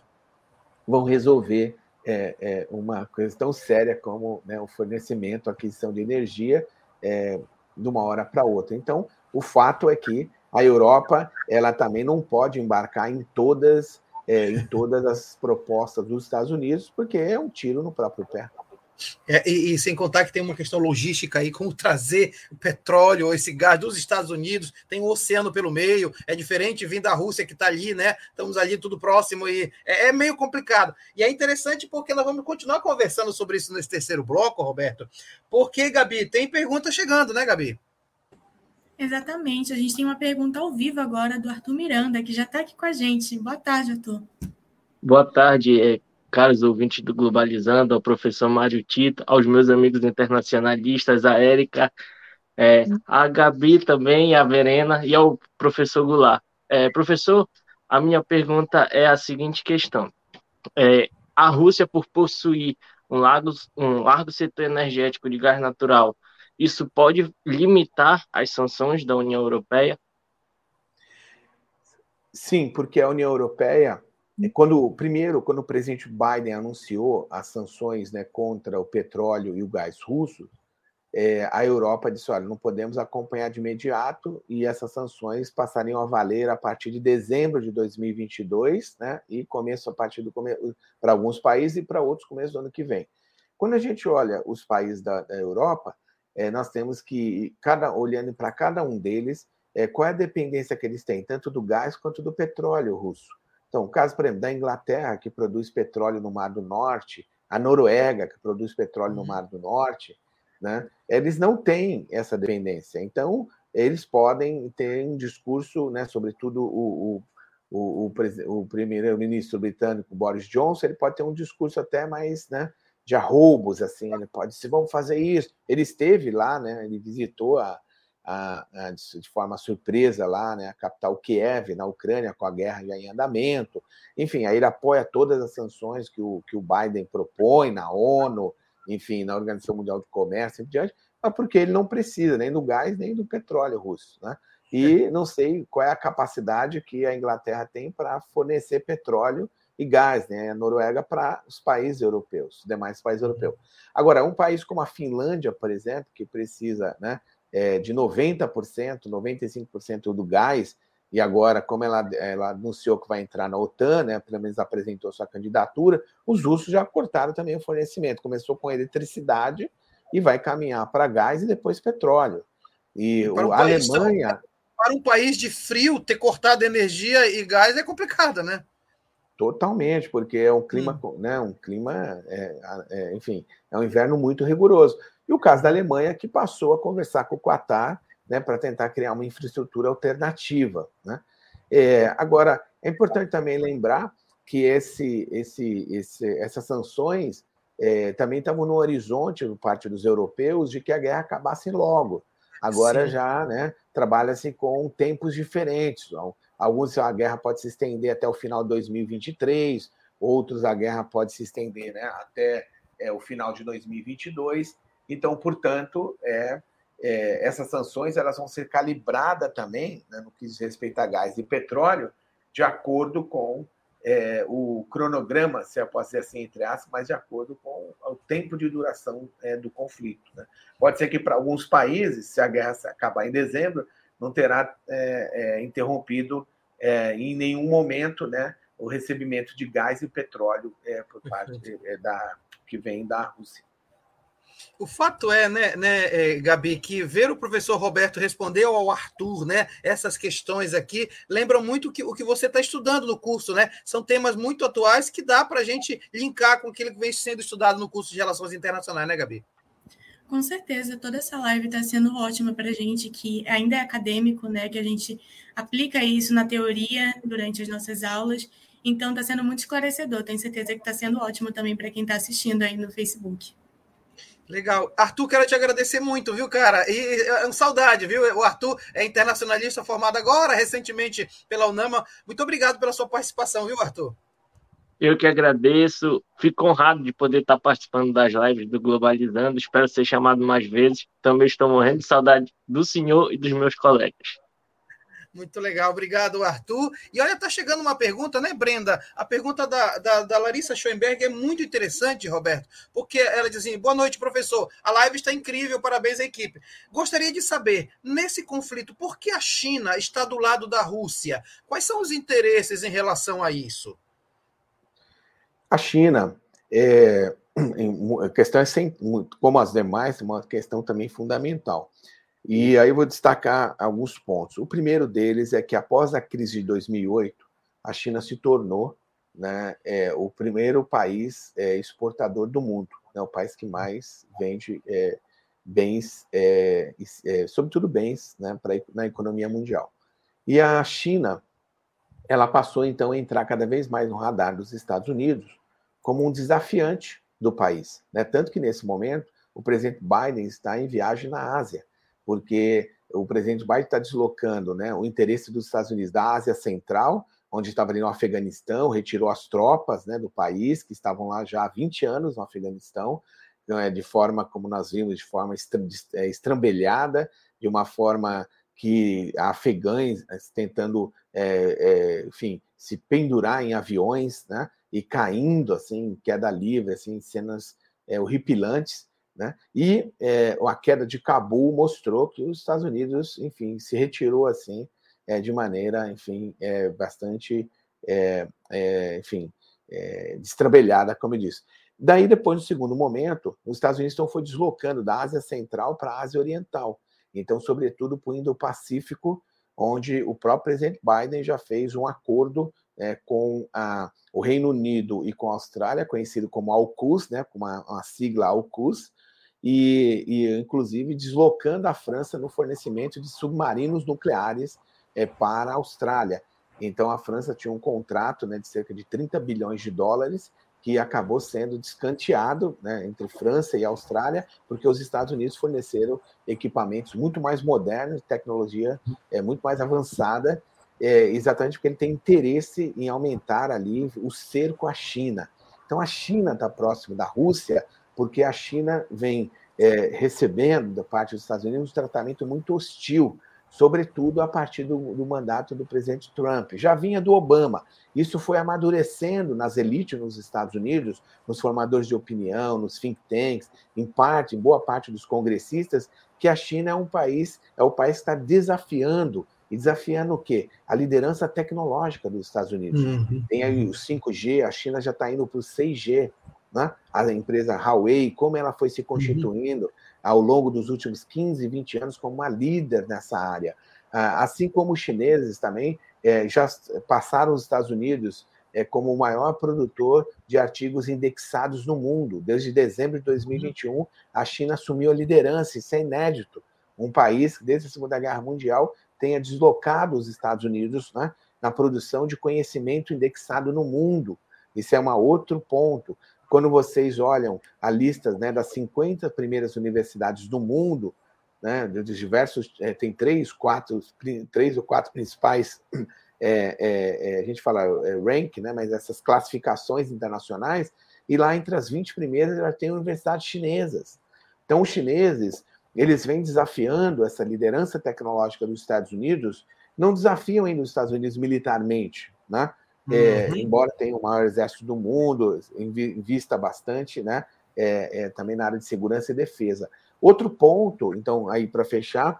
vão resolver é, uma coisa tão séria como né, o fornecimento, a aquisição de energia, de uma hora para outra. Então, o fato é que a Europa ela também não pode embarcar em todas é, em todas as propostas dos Estados Unidos, porque é um tiro no próprio pé. É, e, e, sem contar que tem uma questão logística aí, como trazer o petróleo ou esse gás dos Estados Unidos, tem um oceano pelo meio, é diferente vir da Rússia que está ali, né? Estamos ali tudo próximo e é, é, meio complicado. E é interessante porque nós vamos continuar conversando sobre isso nesse terceiro bloco, Roberto, porque, Gabi, tem pergunta chegando, né, Gabi? Exatamente. A gente tem uma pergunta ao vivo agora do Arthur Miranda, que já está aqui com a gente. Boa tarde, Arthur. Boa tarde, é, caros ouvintes do Globalizando, ao professor Mário Tito, aos meus amigos internacionalistas, a Érica, é, a Gabi também, a Verena e ao professor Goulart. É, professor, a minha pergunta é a seguinte questão. É, a Rússia, por possuir um largo, um largo setor energético de gás natural, isso pode limitar as sanções da União Europeia? Sim, porque a União Europeia, quando primeiro, quando o presidente Biden anunciou as sanções né, contra o petróleo e o gás russo, é, a Europa disse: olha, não podemos acompanhar de imediato e essas sanções passariam a valer a partir de dezembro de 2022, né? E começo a partir do para alguns países e para outros começo do ano que vem. Quando a gente olha os países da, da Europa, é, nós temos que, cada, olhando para cada um deles, é, qual é a dependência que eles têm, tanto do gás quanto do petróleo russo. Então, o caso, por exemplo, da Inglaterra, que produz petróleo no Mar do Norte, a Noruega, que produz petróleo no uhum. Mar do Norte, né, eles não têm essa dependência. Então, eles podem ter um discurso, né, sobretudo o, o, o, o primeiro-ministro britânico Boris Johnson, ele pode ter um discurso até mais né, de arroubos, assim, ele pode se vamos fazer isso. Ele esteve lá, né? Ele visitou a, a, a, de forma surpresa lá, né, a capital Kiev, na Ucrânia, com a guerra já em andamento. Enfim, aí ele apoia todas as sanções que o, que o Biden propõe na ONU, enfim, na Organização Mundial do Comércio e diante, mas porque ele não precisa nem do gás nem do petróleo russo. Né? E não sei qual é a capacidade que a Inglaterra tem para fornecer petróleo e gás, né? A Noruega para os países europeus, os demais países europeus. Agora, um país como a Finlândia, por exemplo, que precisa né, é, de 90%, 95% do gás, e agora, como ela, ela anunciou que vai entrar na OTAN, né, pelo menos apresentou sua candidatura, os russos já cortaram também o fornecimento. Começou com eletricidade e vai caminhar para gás e depois petróleo. E um a Alemanha. Para um país de frio, ter cortado energia e gás é complicado, né? Totalmente, porque é um clima, hum. né, um clima, é, é, enfim, é um inverno muito rigoroso. E o caso da Alemanha, que passou a conversar com o Qatar né, para tentar criar uma infraestrutura alternativa. Né? É, agora, é importante também lembrar que esse, esse, esse, essas sanções é, também estavam no horizonte, por parte dos europeus, de que a guerra acabasse logo. Agora Sim. já né, trabalha-se com tempos diferentes. Alguns a guerra pode se estender até o final de 2023, outros a guerra pode se estender né, até é, o final de 2022. Então, portanto, é, é, essas sanções elas vão ser calibradas também, né, no que diz respeito a gás e petróleo, de acordo com é, o cronograma, se eu posso dizer assim, entre aspas, mas de acordo com o tempo de duração é, do conflito. Né? Pode ser que para alguns países, se a guerra acabar em dezembro, não terá é, é, interrompido é, em nenhum momento né, o recebimento de gás e petróleo por parte da, que vem da Rússia. O fato é, né, né, é, Gabi, que ver o professor Roberto responder ao Arthur, né, essas questões aqui, lembram muito que, o que você está estudando no curso, né? São temas muito atuais que dá para a gente linkar com aquilo que vem sendo estudado no curso de Relações Internacionais, né, Gabi? Com certeza, toda essa live está sendo ótima para a gente que ainda é acadêmico, né? Que a gente aplica isso na teoria durante as nossas aulas. Então, está sendo muito esclarecedor. Tenho certeza que está sendo ótimo também para quem está assistindo aí no Facebook. Legal. Arthur, quero te agradecer muito, viu, cara? E é um saudade, viu? O Arthur é internacionalista formado agora, recentemente, pela UNAMA. Muito obrigado pela sua participação, viu, Arthur? Eu que agradeço. Fico honrado de poder estar participando das lives do Globalizando. Espero ser chamado mais vezes. Também estou morrendo de saudade do senhor e dos meus colegas. Muito legal, obrigado, Arthur. E olha, tá chegando uma pergunta, né, Brenda? A pergunta da, da, da Larissa Schoenberg é muito interessante, Roberto, porque ela diz assim: boa noite, professor. A live está incrível, parabéns à equipe. Gostaria de saber, nesse conflito, por que a China está do lado da Rússia? Quais são os interesses em relação a isso? A China é, a questão é como as demais, uma questão também fundamental. E aí eu vou destacar alguns pontos. O primeiro deles é que após a crise de 2008, a China se tornou né, é, o primeiro país é, exportador do mundo, né, o país que mais vende é, bens, é, é, sobretudo bens, né, pra, na economia mundial. E a China, ela passou então a entrar cada vez mais no radar dos Estados Unidos como um desafiante do país, né? Tanto que nesse momento o presidente Biden está em viagem na Ásia porque o presidente Biden está deslocando né, o interesse dos Estados Unidos da Ásia Central, onde estava ali no Afeganistão, retirou as tropas né, do país, que estavam lá já há 20 anos no Afeganistão, então, é, de forma, como nós vimos, de forma é, estrambelhada, de uma forma que afegães é, tentando, é, é, enfim, se pendurar em aviões, né, e caindo, assim, queda livre, assim, cenas é, horripilantes, né? E é, a queda de Cabul mostrou que os Estados Unidos, enfim, se retirou assim é, de maneira, enfim, é, bastante, é, é, enfim, é, destrambelhada, como eu disse. Daí, depois, no segundo momento, os Estados Unidos então foi deslocando da Ásia Central para a Ásia Oriental. Então, sobretudo, para o Indo-Pacífico, onde o próprio presidente Biden já fez um acordo é, com a, o Reino Unido e com a Austrália, conhecido como AUKUS, né, com uma, uma sigla AUKUS, e, e, inclusive deslocando a França no fornecimento de submarinos nucleares é, para a Austrália. Então a França tinha um contrato né, de cerca de 30 bilhões de dólares que acabou sendo descanteado né, entre França e Austrália, porque os Estados Unidos forneceram equipamentos muito mais modernos, tecnologia é, muito mais avançada, é, exatamente porque ele tem interesse em aumentar ali o cerco à China. Então a China está próximo da Rússia, porque a China vem é, recebendo da parte dos Estados Unidos um tratamento muito hostil sobretudo a partir do, do, mandato do presidente Trump. Já vinha do Obama. Isso foi amadurecendo nas elites nos Estados Unidos, nos formadores de opinião, nos think tanks, em parte, em boa parte dos congressistas, que a China é um país, é o país que está desafiando e desafiando o quê? A liderança tecnológica dos Estados Unidos. Uhum. Tem aí o 5G, a China já está indo para o 6G. Né? A empresa Huawei, como ela foi se uhum. constituindo, uhum ao longo dos últimos 15, 20 anos como uma líder nessa área. Ah, assim como os chineses também é, já passaram os Estados Unidos é, como o maior produtor de artigos indexados no mundo. Desde dezembro de 2021, a China assumiu a liderança, isso é inédito. Um país que, desde a Segunda Guerra Mundial, tenha deslocado os Estados Unidos né, na produção de conhecimento indexado no mundo. Isso é um outro ponto. Quando vocês olham a lista né, das 50 primeiras universidades do mundo, né, de diversos, é, tem três, quatro, três ou quatro principais, é, é, é a gente fala é, rank, né, mas essas classificações internacionais, e lá entre as 20 primeiras já tem universidades chinesas. Então, os chineses, eles vêm desafiando essa liderança tecnológica dos Estados Unidos, não desafiam ainda os Estados Unidos militarmente, né? É, uhum. embora tenha o maior exército do mundo, invista bastante, né? É, é, também na área de segurança e defesa. Outro ponto, então, aí para fechar,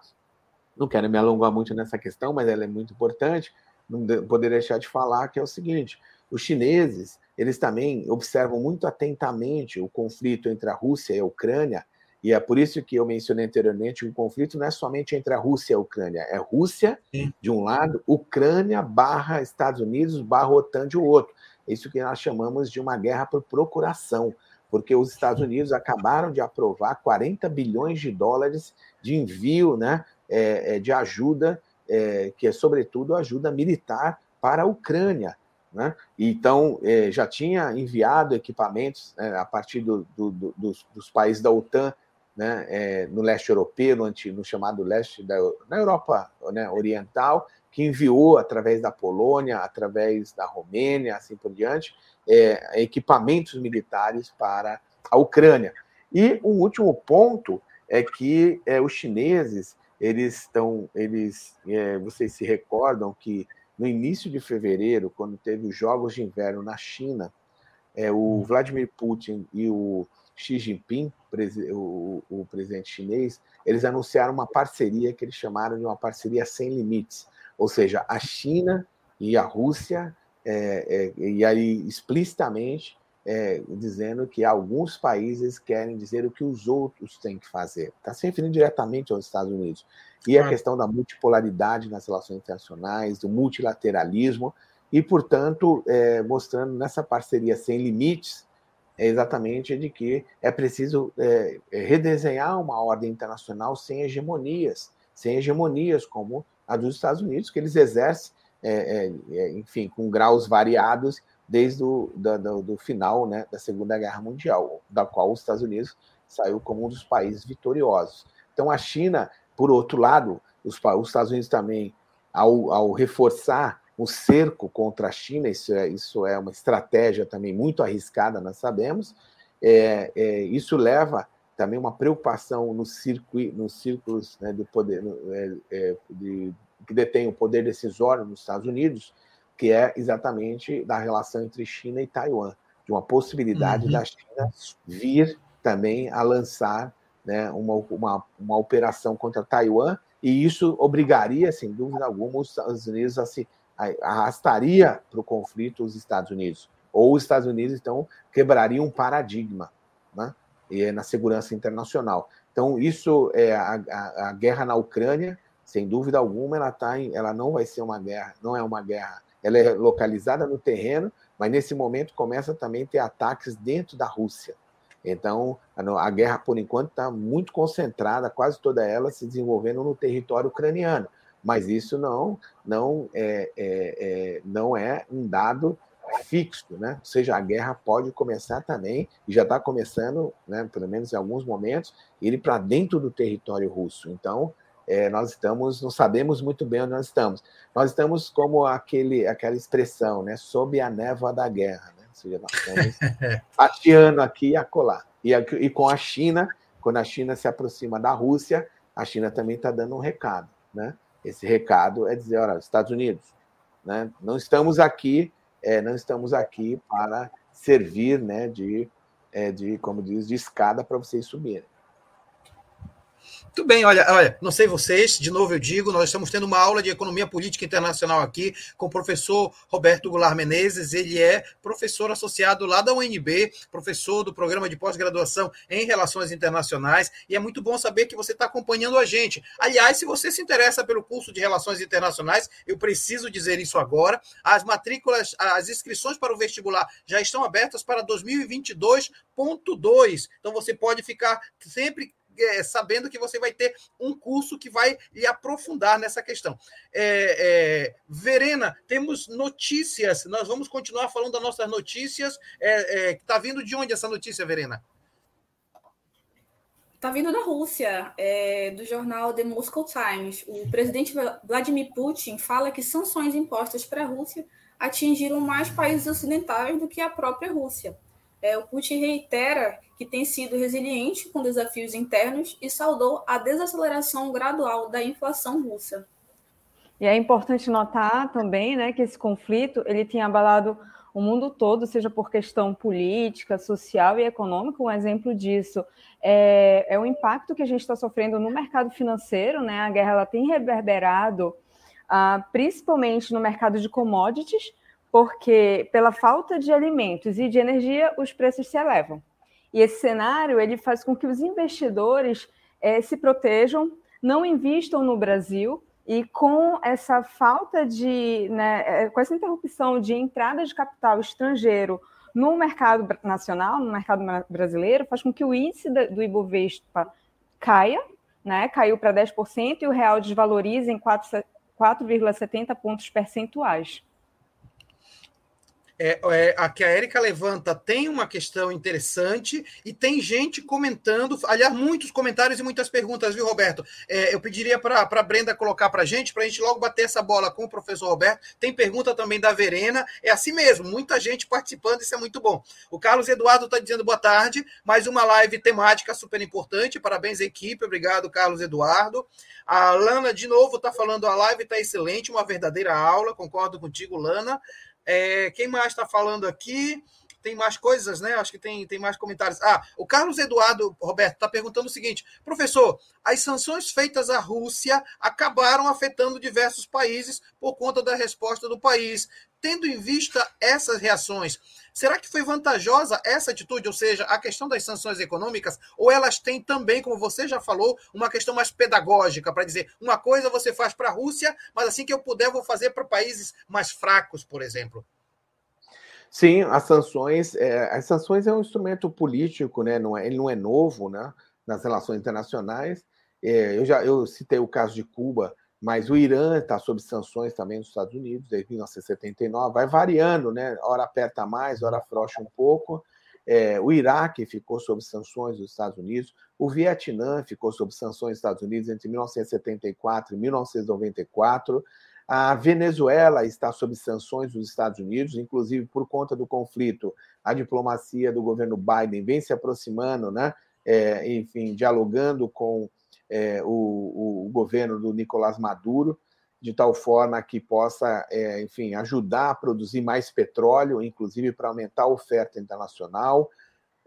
não quero me alongar muito nessa questão, mas ela é muito importante, não poderia deixar de falar que é o seguinte: os chineses eles também observam muito atentamente o conflito entre a Rússia e a Ucrânia e é por isso que eu mencionei anteriormente, o conflito não é somente entre a Rússia e a Ucrânia, é Rússia Sim. de um lado, Ucrânia barra Estados Unidos barra OTAN de outro. Isso que nós chamamos de uma guerra por procuração, porque os Estados Unidos acabaram de aprovar 40 bilhões de dólares de envio né, é, é, de ajuda, é, que é sobretudo ajuda militar para a Ucrânia. Né? Então, é, já tinha enviado equipamentos né, a partir do, do, do, dos, dos países da OTAN né, é, no leste europeu, no, antigo, no, chamado leste da na Europa né, oriental, que enviou através da Polônia, através da Romênia, assim por diante, é, equipamentos militares para a Ucrânia. E o um último ponto é que é, os chineses eles estão, eles, é, vocês se recordam que no início de fevereiro, quando teve os Jogos de Inverno na China, é, o Vladimir Putin e o Xi Jinping, o, o presidente chinês, eles anunciaram uma parceria que eles chamaram de uma parceria sem limites, ou seja, a China e a Rússia, é, é, e aí explicitamente é, dizendo que alguns países querem dizer o que os outros têm que fazer. Está se referindo diretamente aos Estados Unidos. E a questão da multipolaridade nas relações internacionais, do multilateralismo, e, portanto, é, mostrando nessa parceria sem limites é exatamente de que é preciso é, é, redesenhar uma ordem internacional sem hegemonias, sem hegemonias como a dos Estados Unidos, que eles exercem, é, é, é enfim, com graus variados desde o do, do final né, da Segunda Guerra Mundial, da qual os Estados Unidos saiu como um dos países vitoriosos. Então, a China, por outro lado, os, os Estados Unidos também, ao, ao reforçar o cerco contra a China, isso é, isso é uma estratégia também muito arriscada, nós sabemos. É, é, isso leva também uma preocupação no circuito, nos círculos né, do poder, é, é, de, que detém o poder decisório nos Estados Unidos, que é exatamente da relação entre China e Taiwan, de uma possibilidade uhum. da China vir também a lançar né, uma, uma, uma operação contra Taiwan, e isso obrigaria, sem dúvida alguma, os Estados Unidos a se arrastaria para o conflito os Estados Unidos. Ou os Estados Unidos, então, quebrariam um paradigma né? e é na segurança internacional. Então, isso é a, a, a, guerra na Ucrânia, sem dúvida alguma, ela, tá em, ela não vai ser uma guerra, não é uma guerra, ela é localizada no terreno, mas nesse momento começa também a ter ataques dentro da Rússia. Então, a, a guerra, por enquanto, está muito concentrada, quase toda ela se desenvolvendo no território ucraniano mas isso não, não, é, é, é, não é um dado fixo, né? Ou seja, a guerra pode começar também, e já está começando, né, pelo menos em alguns momentos, ir para dentro do território russo. Então, é, nós estamos, não sabemos muito bem onde nós estamos. Nós estamos como aquele, aquela expressão, né, sob a névoa da guerra. Né? Ou seja, nós estamos fatiando aqui e acolá. E, e com a China, quando a China se aproxima da Rússia, a China também está dando um recado. Né? Esse recado é dizer, olha, Estados Unidos, né, não estamos aqui, é, não estamos aqui para servir né, de, é, de, como diz, de escada para vocês subirem. Muito bem, olha, olha, não sei vocês, de novo eu digo, nós estamos tendo uma aula de economia política internacional aqui com o professor Roberto Goulart Menezes, ele é professor associado lá da UNB, professor do programa de pós-graduação em relações internacionais, e é muito bom saber que você está acompanhando a gente. Aliás, se você se interessa pelo curso de relações internacionais, eu preciso dizer isso agora, as matrículas, as inscrições para o vestibular já estão abertas para 2022.2, então você pode ficar sempre é, sabendo que você vai ter um curso que vai lhe aprofundar nessa questão. É, é, Verena, temos notícias, nós vamos continuar falando das nossas notícias. Está é, é, vindo de onde essa notícia, Verena? Está vindo da Rússia, é, do jornal The Moscow Times. O presidente Vladimir Putin fala que sanções impostas para a Rússia atingiram mais países ocidentais do que a própria Rússia. É, o Putin reitera que tem sido resiliente com desafios internos e saudou a desaceleração gradual da inflação russa. E é importante notar também né, que esse conflito ele tinha abalado o mundo todo, seja por questão política, social e econômica. Um exemplo disso é, é o impacto que a gente está sofrendo no mercado financeiro. Né? A guerra ela tem reverberado ah, principalmente no mercado de commodities, porque pela falta de alimentos e de energia, os preços se elevam. E esse cenário ele faz com que os investidores é, se protejam, não investam no Brasil e com essa falta de, né, eh, com essa interrupção de entrada de capital estrangeiro no mercado nacional, no mercado brasileiro, faz com que o índice do Ibovespa caia, né, caiu para 10% e o real desvalorize em 4,70 pontos percentuais é, é, a que a Érica levanta tem uma questão interessante e tem gente comentando, aliás, muitos comentários e muitas perguntas, viu, Roberto? É, eu pediria para a Brenda colocar para a gente, para a gente logo bater essa bola com o professor Roberto. Tem pergunta também da Verena, é assim mesmo, muita gente participando, isso é muito bom. O Carlos Eduardo está dizendo boa tarde, mais uma live temática super importante, parabéns, equipe, obrigado, Carlos Eduardo. A Lana, de novo, está falando, a live está excelente, uma verdadeira aula, concordo contigo, Lana. É, quem mais está falando aqui? Tem mais coisas, né? Acho que tem, tem mais comentários. Ah, o Carlos Eduardo Roberto está perguntando o seguinte: professor, as sanções feitas à Rússia acabaram afetando diversos países por conta da resposta do país. Tendo em vista essas reações, será que foi vantajosa essa atitude, ou seja, a questão das sanções econômicas, ou elas têm também, como você já falou, uma questão mais pedagógica, para dizer, uma coisa você faz para a Rússia, mas assim que eu puder, vou fazer para países mais fracos, por exemplo? Sim, as sanções, é, as sanções é um instrumento político, né? Não é, ele não é novo, né? Nas relações internacionais. É, eu já eu citei o caso de Cuba, mas o Irã está sob sanções também dos Estados Unidos desde 1979, vai variando, né? Hora aperta mais, hora afrouxa um pouco. É, o Iraque ficou sob sanções dos Estados Unidos, o Vietnã ficou sob sanções dos Estados Unidos entre 1974 e 1994. A Venezuela está sob sanções dos Estados Unidos, inclusive por conta do conflito. A diplomacia do governo Biden vem se aproximando, né? É, enfim, dialogando com é, o, o, governo do Nicolás Maduro, de tal forma que possa, é, enfim, ajudar a produzir mais petróleo, inclusive para aumentar a oferta internacional.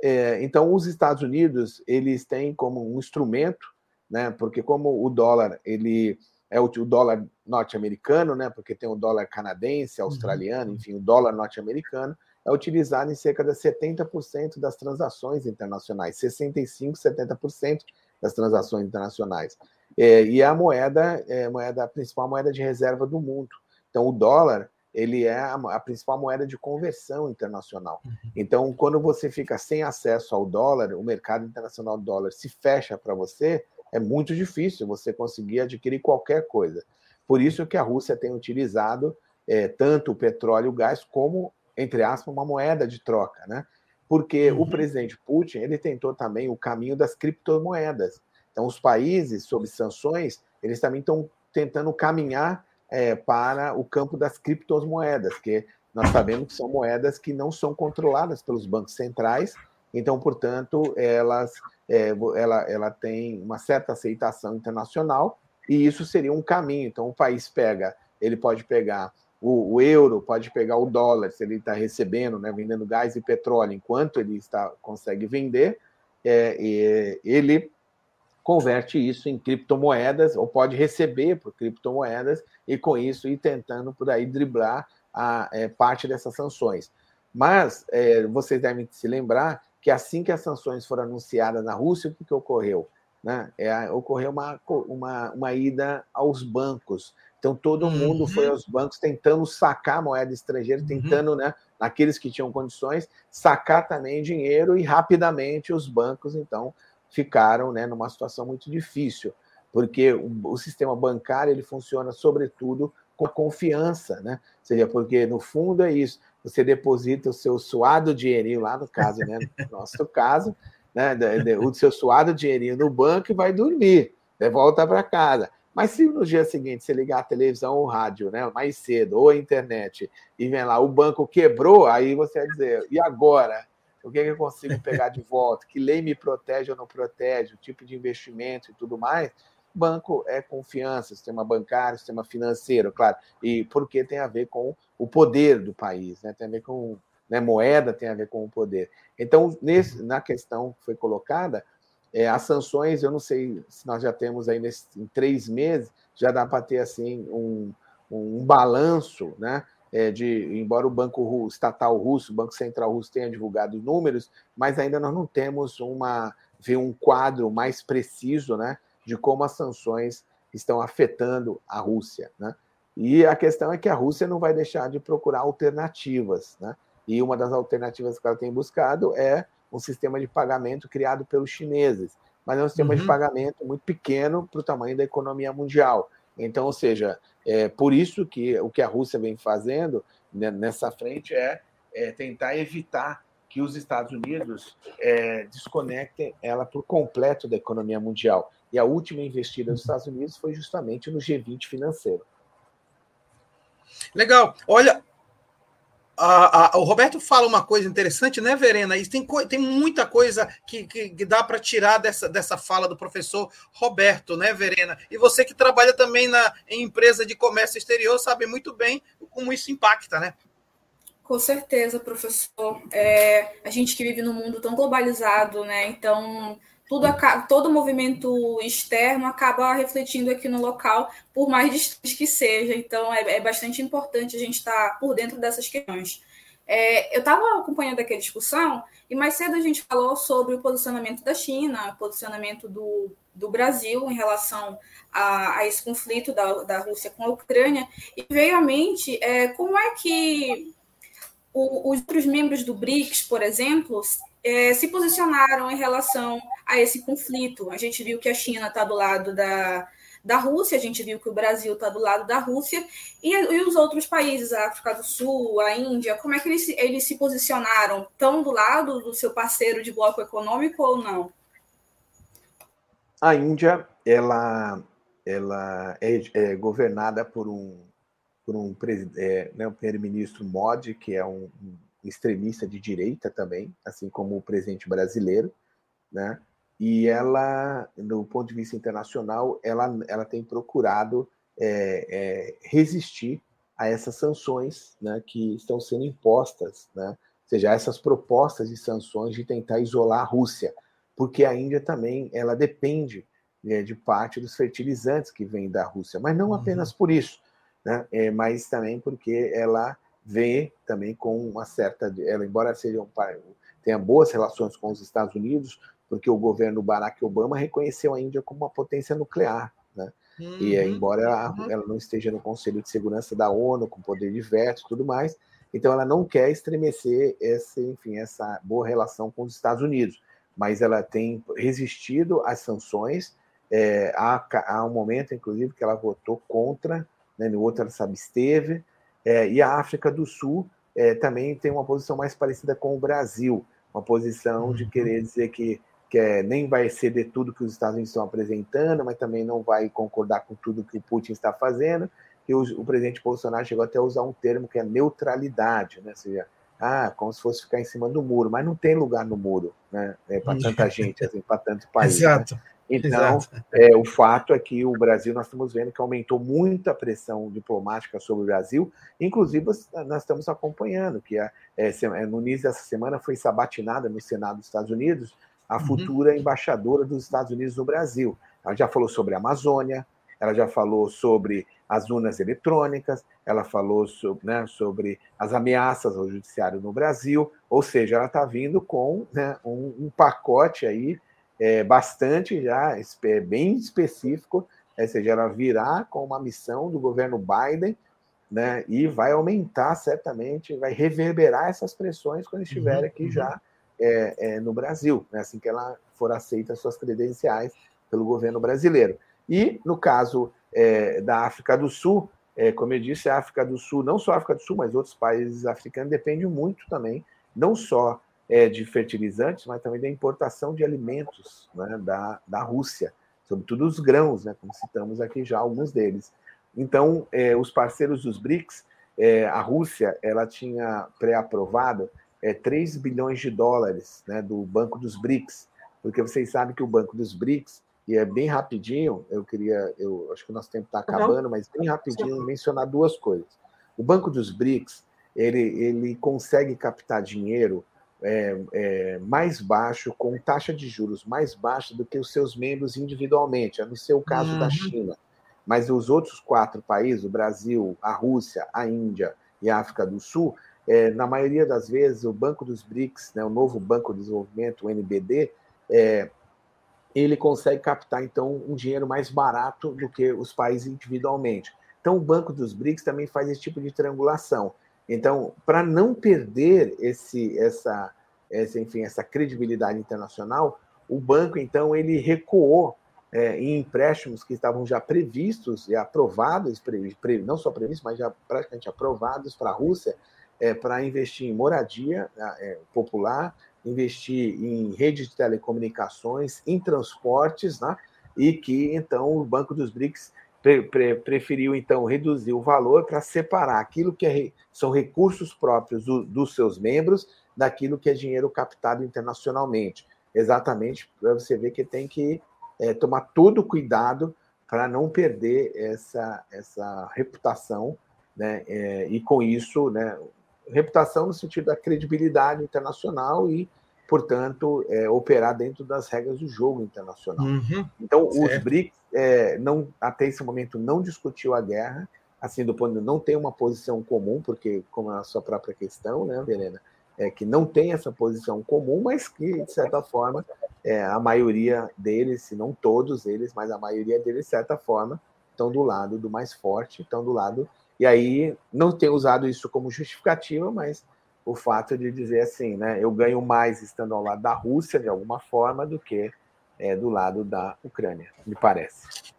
É, então, os Estados Unidos eles têm como um instrumento, né? Porque como o dólar ele é o, o dólar norte-americano, né? Porque tem o dólar canadense, australiano, uhum. enfim, o dólar norte-americano é utilizado em cerca de 70% das transações internacionais, 65, 70% das transações internacionais. É, e é a moeda é a moeda a principal moeda de reserva do mundo. Então o dólar ele é a, a principal moeda de conversão internacional. Uhum. Então quando você fica sem acesso ao dólar, o mercado internacional do dólar se fecha para você, é muito difícil você conseguir adquirir qualquer coisa. Por isso que a Rússia tem utilizado é, tanto o petróleo e o gás como entre aspas, uma moeda de troca, né? Porque uhum. o presidente Putin ele tentou também o caminho das criptomoedas. Então, os países sob sanções eles também estão tentando caminhar é, para o campo das criptomoedas, que nós sabemos que são moedas que não são controladas pelos bancos centrais, então, portanto, elas, é, ela, ela tem uma certa aceitação internacional e isso seria um caminho. Então, o país pega, ele pode pegar o, o euro, pode pegar o dólar, se ele está recebendo, né, vendendo gás e petróleo, enquanto ele está consegue vender, é, ele converte isso em criptomoedas, ou pode receber por criptomoedas, e com isso ir tentando por aí driblar a é, parte dessas sanções. Mas é, vocês devem se lembrar que assim que as sanções foram anunciadas na Rússia, o que, que ocorreu? Né? É, ocorreu uma, uma, uma ida aos bancos. Então todo mundo uhum. foi aos bancos tentando sacar moeda estrangeira, uhum. tentando, né, naqueles que tinham condições, sacar também dinheiro e rapidamente os bancos então ficaram né, numa situação muito difícil, porque o, o sistema bancário ele funciona sobretudo com confiança, né? Ou seja, porque no fundo é isso, você deposita o seu suado dinheirinho lá no caso, né? No nosso caso, né? O seu suado dinheirinho no banco e vai dormir, né? volta para casa. Mas se no dia seguinte você ligar a televisão ou o rádio, né, mais cedo, ou a internet, e vem lá, o banco quebrou, aí você vai dizer, e agora? O que, é que eu consigo pegar de volta? Que lei me protege ou não protege? O tipo de investimento e tudo mais. Banco é confiança, sistema bancário, sistema financeiro, claro. E porque tem a ver com o poder do país, né? tem a ver com né, moeda, tem a ver com o poder. Então, nesse, na questão que foi colocada, é, as sanções, eu não sei se nós já temos aí nesse, em três meses, já dá para ter assim um, um, um balanço, né? é, de, embora o Banco Estatal Russo, o Banco Central Russo tenha divulgado números, mas ainda nós não temos uma ver um quadro mais preciso, né, de como as sanções estão afetando a Rússia, né? E a questão é que a Rússia não vai deixar de procurar alternativas, né? E uma das alternativas que ela tem buscado é um sistema de pagamento criado pelos chineses, mas é um sistema uhum. de pagamento muito pequeno para o tamanho da economia mundial. Então, ou seja, é por isso que o que a Rússia vem fazendo né, nessa frente é, é, tentar evitar que os Estados Unidos é, desconectem ela por completo da economia mundial. E a última investida dos Estados Unidos foi justamente no G20 financeiro. Legal. Olha, a, a, o Roberto fala uma coisa interessante, né, Verena? E tem, tem muita coisa que, que, que dá para tirar dessa, dessa fala do professor Roberto, né, Verena? E você que trabalha também na, em empresa de comércio exterior sabe muito bem como isso impacta, né? Com certeza, professor. É, a gente que vive num mundo tão globalizado, né? Então, tudo todo movimento externo acaba refletindo aqui no local, por mais distante que seja. Então, é, é bastante importante a gente estar tá por dentro dessas questões. É, eu estava acompanhando aqui a discussão e mais cedo a gente falou sobre o posicionamento da China, o posicionamento do, do Brasil em relação a, a esse conflito da, da Rússia com a Ucrânia, e veio à mente é, como é que o, os outros membros do BRICS, por exemplo, é, se posicionaram em relação a esse conflito. A gente viu que a China está do lado da, da Rússia, a gente viu que o Brasil está do lado da Rússia, e, e, os outros países, a África do Sul, a Índia, como é que eles, eles se posicionaram? Estão do lado do seu parceiro de bloco econômico ou não? A Índia, ela, ela é, é governada por um, por um, é, né, um primeiro-ministro Modi, que é um, um extremista de direita também, assim como o presidente brasileiro, né? E ela, do ponto de vista internacional, ela, ela tem procurado é, é, resistir a essas sanções né, que estão sendo impostas, né? ou seja, essas propostas de sanções de tentar isolar a Rússia, porque a Índia também ela depende né, de parte dos fertilizantes que vêm da Rússia, mas não uhum. apenas por isso, né? É, mas também porque ela vê também com uma certa. Ela, embora seja um, tenha boas relações com os Estados Unidos, porque o governo Barack Obama reconheceu a Índia como uma potência nuclear. Né? Uhum. E embora ela, uhum. ela, não esteja no Conselho de Segurança da ONU, com poder de veto e tudo mais, então ela não quer estremecer esse, enfim, essa boa relação com os Estados Unidos. Mas ela tem resistido às sanções. É, há, há um momento, inclusive, que ela votou contra, né, no outro ela se absteve. É, e a África do Sul é, também tem uma posição mais parecida com o Brasil, uma posição de uhum. querer dizer que, que é, nem vai ceder tudo que os Estados Unidos estão apresentando, mas também não vai concordar com tudo que o Putin está fazendo. E o, o presidente Bolsonaro chegou até a usar um termo que é neutralidade, né? Ou seja, ah, como se fosse ficar em cima do muro, mas não tem lugar no muro, né? É, para tanta gente, assim, para tanto país. Né? Exato. Né? Então, é, o fato é que o Brasil, nós estamos vendo que aumentou muito a pressão diplomática sobre o Brasil, inclusive nós estamos acompanhando que a, é, é, no início dessa semana foi sabatinada no Senado dos Estados Unidos a uhum. futura uhum. embaixadora dos Estados Unidos no Brasil. Ela já falou sobre a Amazônia, ela já falou sobre as urnas eletrônicas, ela falou sobre, né, sobre as ameaças ao judiciário no Brasil, ou seja, ela está vindo com né, um, um pacote aí é, bastante já, é, bem específico, é, ou seja, ela virá com uma missão do governo Biden, né, e vai aumentar certamente, vai reverberar essas pressões quando estiver uhum, aqui uhum. já é, é, no Brasil, né, assim que ela for aceita suas credenciais pelo governo brasileiro. E no caso é, da África do Sul, é, como eu disse, a África do Sul, não só a África do Sul, mas outros países africanos dependem muito também, não só é, de fertilizantes, mas também da importação de alimentos né, da, da Rússia, sobretudo os grãos, né, como citamos aqui já alguns deles. Então, é, os parceiros dos BRICS, é, a Rússia, ela tinha pré-aprovado é, 3 bilhões de dólares né, do Banco dos BRICS, porque vocês sabem que o Banco dos BRICS, e é bem rapidinho, eu queria, eu acho que o nosso tempo está acabando, mas bem rapidinho mencionar duas coisas. O Banco dos BRICS, ele, ele consegue captar dinheiro é, é, mais baixo, com taxa de juros mais baixa do que os seus membros individualmente, a não ser o caso uhum. da China. Mas os outros quatro países, o Brasil, a Rússia, a Índia e a África do Sul, é, na maioria das vezes, o Banco dos BRICS, né, o novo Banco de Desenvolvimento, o NBD, é, ele consegue captar, então, um dinheiro mais barato do que os países individualmente. Então, o Banco dos BRICS também faz esse tipo de triangulação. Então, para não perder esse, essa, essa, enfim, essa credibilidade internacional, o banco, então, ele recuou é, em empréstimos que estavam já previstos e aprovados, não só previstos, mas já praticamente aprovados para a Rússia, é, para investir em moradia é, popular, investir em redes de telecomunicações, em transportes, né? e que, então, o Banco dos BRICS pre, pre, preferiu então reduzir o valor para separar aquilo que é, são recursos próprios do, dos seus membros daquilo que é dinheiro captado internacionalmente. Exatamente para você ver que tem que é, tomar todo cuidado para não perder essa, essa reputação, né? É, e com isso, né, reputação no sentido da credibilidade internacional e portanto, é, operar dentro das regras do jogo internacional. Uhum, então, certo. os BRICS, é, não, até esse momento, não discutiu a guerra, assim, do ponto de não tem uma posição comum, porque, como é a sua própria questão, né, Verena, é que não tem essa posição comum, mas que, de certa forma, é, a maioria deles, se não todos eles, mas a maioria deles, de certa forma, estão do lado do mais forte, estão do lado. E aí, não tem usado isso como justificativa, mas o fato de dizer assim, né, eu ganho mais estando ao lado da Rússia, de alguma forma, do que é, do lado da Ucrânia, me parece.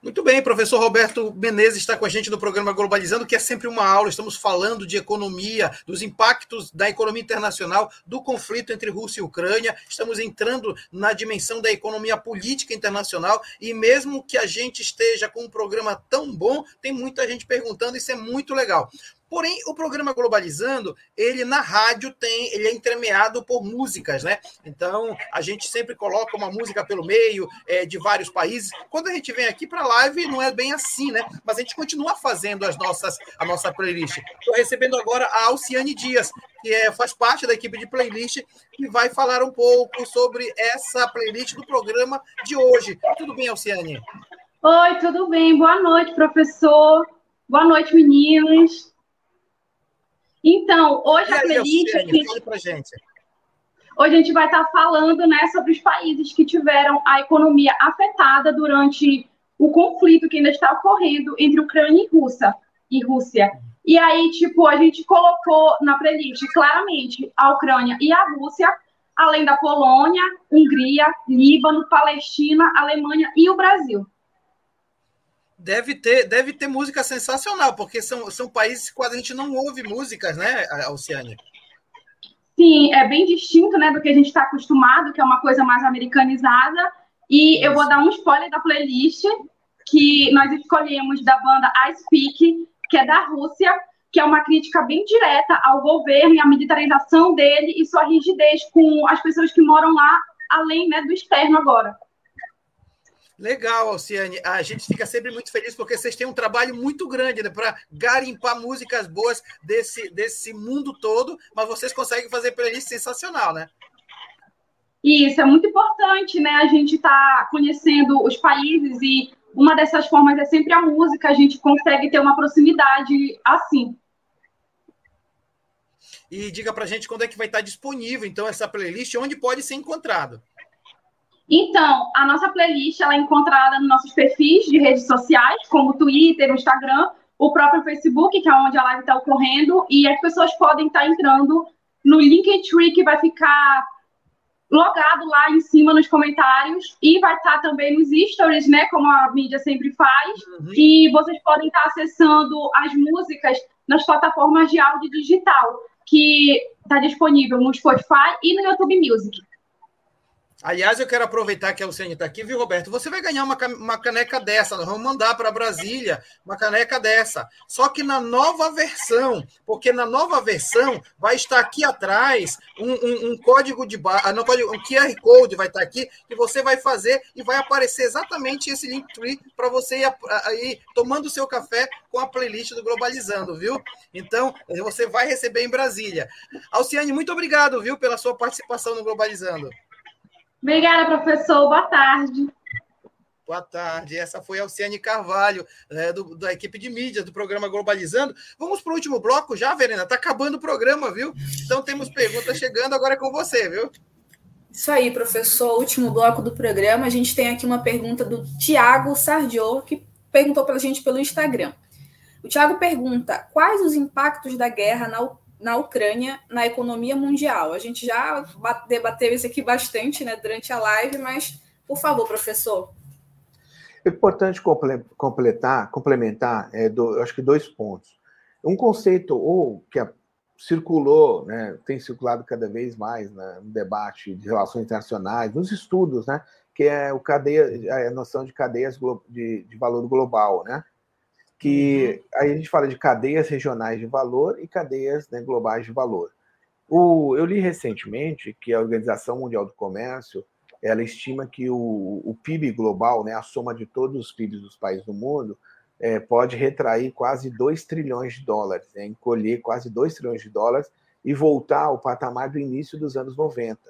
Muito bem, professor Roberto Menezes está com a gente no programa Globalizando, que é sempre uma aula. Estamos falando de economia, dos impactos da economia internacional, do conflito entre Rússia e Ucrânia. Estamos entrando na dimensão da economia política internacional e mesmo que a gente esteja com um programa tão bom, tem muita gente perguntando, isso é muito legal. Porém, o programa Globalizando, ele na rádio tem, ele é entremeado por músicas, né? Então, a gente sempre coloca uma música pelo meio é, de vários países. Quando a gente vem aqui para a live, não é bem assim, né? Mas a gente continua fazendo as nossas, a nossa playlist. Estou recebendo agora a Alciane Dias, que é, faz parte da equipe de playlist, que vai falar um pouco sobre essa playlist do programa de hoje. Tudo bem, Alciane? Oi, tudo bem? Boa noite, professor. Boa noite, meninos. Então, hoje a playlist. a gente... Hoje a gente vai estar falando né, sobre os países que tiveram a economia afetada durante o conflito que ainda está ocorrendo entre Ucrânia e Rússia. E Rússia. E aí, tipo, a gente colocou na playlist claramente a Ucrânia e a Rússia, além da Polônia, Hungria, Líbano, Palestina, Alemanha e o Brasil deve ter, deve ter música sensacional, porque são, são países que quase a gente não ouve músicas, né, Alciane? Sim, é bem distinto né, do que a gente está acostumado, que é uma coisa mais americanizada. E eu vou dar um spoiler da playlist que nós escolhemos da banda I Speak, que é da Rússia, que é uma crítica bem direta ao governo e à militarização dele e sua rigidez com as pessoas que moram lá, além né, do externo agora. Legal, Alciane. A gente fica sempre muito feliz porque vocês têm um trabalho muito grande né, para garimpar músicas boas desse, desse mundo todo, mas vocês conseguem fazer playlist sensacional, né? Isso, é muito importante, né? A gente está conhecendo os países e uma dessas formas é sempre a música, a gente consegue ter uma proximidade assim. E diga pra gente quando é que vai estar disponível, então, essa playlist, onde pode ser encontrado. Então, a nossa playlist ela é encontrada nos nossos perfis de redes sociais, como o Twitter, o Instagram, o próprio Facebook, que é onde a live está ocorrendo, e as pessoas podem estar tá entrando no Linktree, que vai ficar logado lá em cima nos comentários, e vai estar tá também nos stories, né, como a mídia sempre faz, uhum. e vocês podem estar tá acessando as músicas nas plataformas de áudio digital, que está disponível no Spotify e no YouTube Music. Aliás, eu quero aproveitar que a Luciane está aqui, viu, Roberto? Você vai ganhar uma, uma caneca dessa. Nós vamos mandar para Brasília uma caneca dessa. Só que na nova versão, porque na nova versão vai estar aqui atrás um, um, um código de barra, ah, não, um QR Code vai estar aqui, que você vai fazer e vai aparecer exatamente esse link para você ir, ir tomando o seu café com a playlist do Globalizando, viu? Então, você vai receber em Brasília. Alciane, muito obrigado, viu, pela sua participação no Globalizando. Obrigada, professor. Boa tarde. Boa tarde. Essa foi a Alciane Carvalho, né, do, da equipe de mídia do programa Globalizando. Vamos para o último bloco já, Verena? Está acabando o programa, viu? Então temos perguntas chegando agora é com você, viu? Isso aí, professor. Último bloco do programa. A gente tem aqui uma pergunta do Tiago Sardio, que perguntou para a gente pelo Instagram. O Tiago pergunta: quais os impactos da guerra na na Ucrânia na economia mundial. A gente já debateu isso aqui bastante né, durante a live, mas, por favor, professor. É importante completar, complementar, é, do, acho que dois pontos. Um conceito ou que a, circulou, né, tem circulado cada vez mais né, no debate de relações internacionais, nos estudos, né, que é o cadeia, a noção de cadeias de, de valor global, né, que uhum. aí a gente fala de cadeias regionais de valor e cadeias né, globais de valor. O, eu li recentemente que a Organização Mundial do Comércio ela estima que o, o PIB global, né, a soma de todos os PIBs dos países do mundo, é, pode retrair quase 2 trilhões de dólares, né, encolher quase 2 trilhões de dólares e voltar ao patamar do início dos anos 90.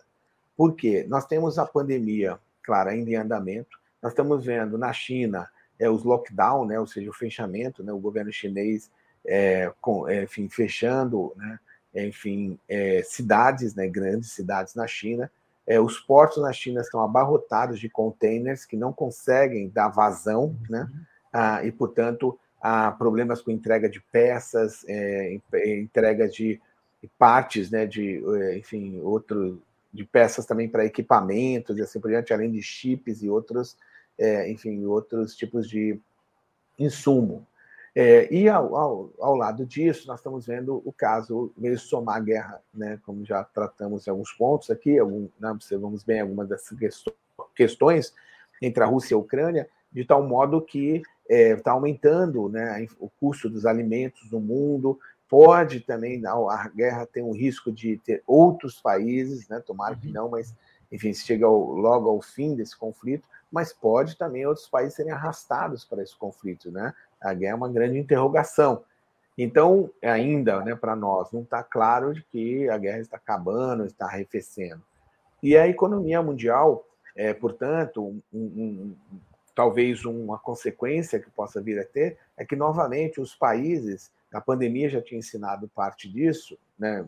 Por quê? Nós temos a pandemia, claro, ainda em andamento, nós estamos vendo na China é, os lockdown, né, ou seja, o fechamento, né, o governo chinês, é, com, é, enfim, fechando, né, enfim, é, cidades, né, grandes cidades na China. É, os portos na China estão abarrotados de containers que não conseguem dar vazão, né, ah, e, portanto, há problemas com entrega de peças, é, entrega de partes, né, de, enfim, outro, de peças também para equipamentos e assim por diante, além de chips e outros é, enfim, outros tipos de insumo. É, e ao, ao, ao, lado disso, nós estamos vendo o caso, meio somar a guerra, né, como já tratamos em alguns pontos aqui, algum, né, observamos bem algumas dessas questões entre a Rússia e a Ucrânia, de tal modo que está é, aumentando né, o custo dos alimentos no mundo, pode também, a guerra tem um risco de ter outros países, né, tomara que uhum. não, mas, enfim, se chega ao, logo ao fim desse conflito, mas pode também outros países serem arrastados para esse conflito, né? A guerra é uma grande interrogação. Então, ainda, né, para nós, não está claro de que a guerra está acabando, está arrefecendo. E a economia mundial, é, portanto, um, um, talvez uma consequência que possa vir a ter é que, novamente, os países, a pandemia já tinha ensinado parte disso, né,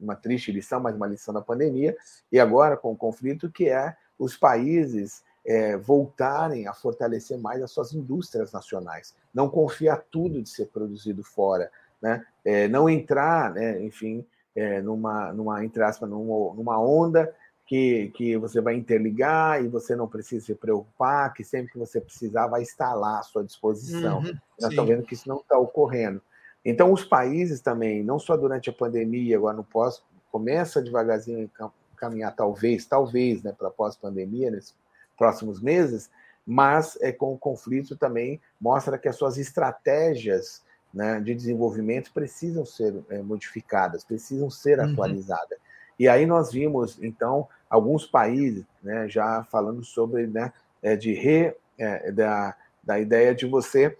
uma triste lição, mas uma lição da pandemia, e agora com o conflito, que é os países é, voltarem a fortalecer mais as suas indústrias nacionais, não confiar tudo de ser produzido fora, né? É, não entrar, né, enfim, é, numa, numa, entre aspas, numa, numa onda que, que você vai interligar e você não precisa se preocupar, que sempre que você precisar vai estar lá à sua disposição. Uhum, Nós estamos vendo que isso não está ocorrendo. Então, os países também, não só durante a pandemia, agora no pós, começa devagarzinho a caminhar, talvez, talvez, né, para pós-pandemia, nesses próximos meses, mas é, com o conflito também mostra que as suas estratégias né, de desenvolvimento precisam ser é, modificadas, precisam ser uhum. atualizadas. E aí nós vimos, então, alguns países né, já falando sobre né, é, de re, é, da, da ideia de você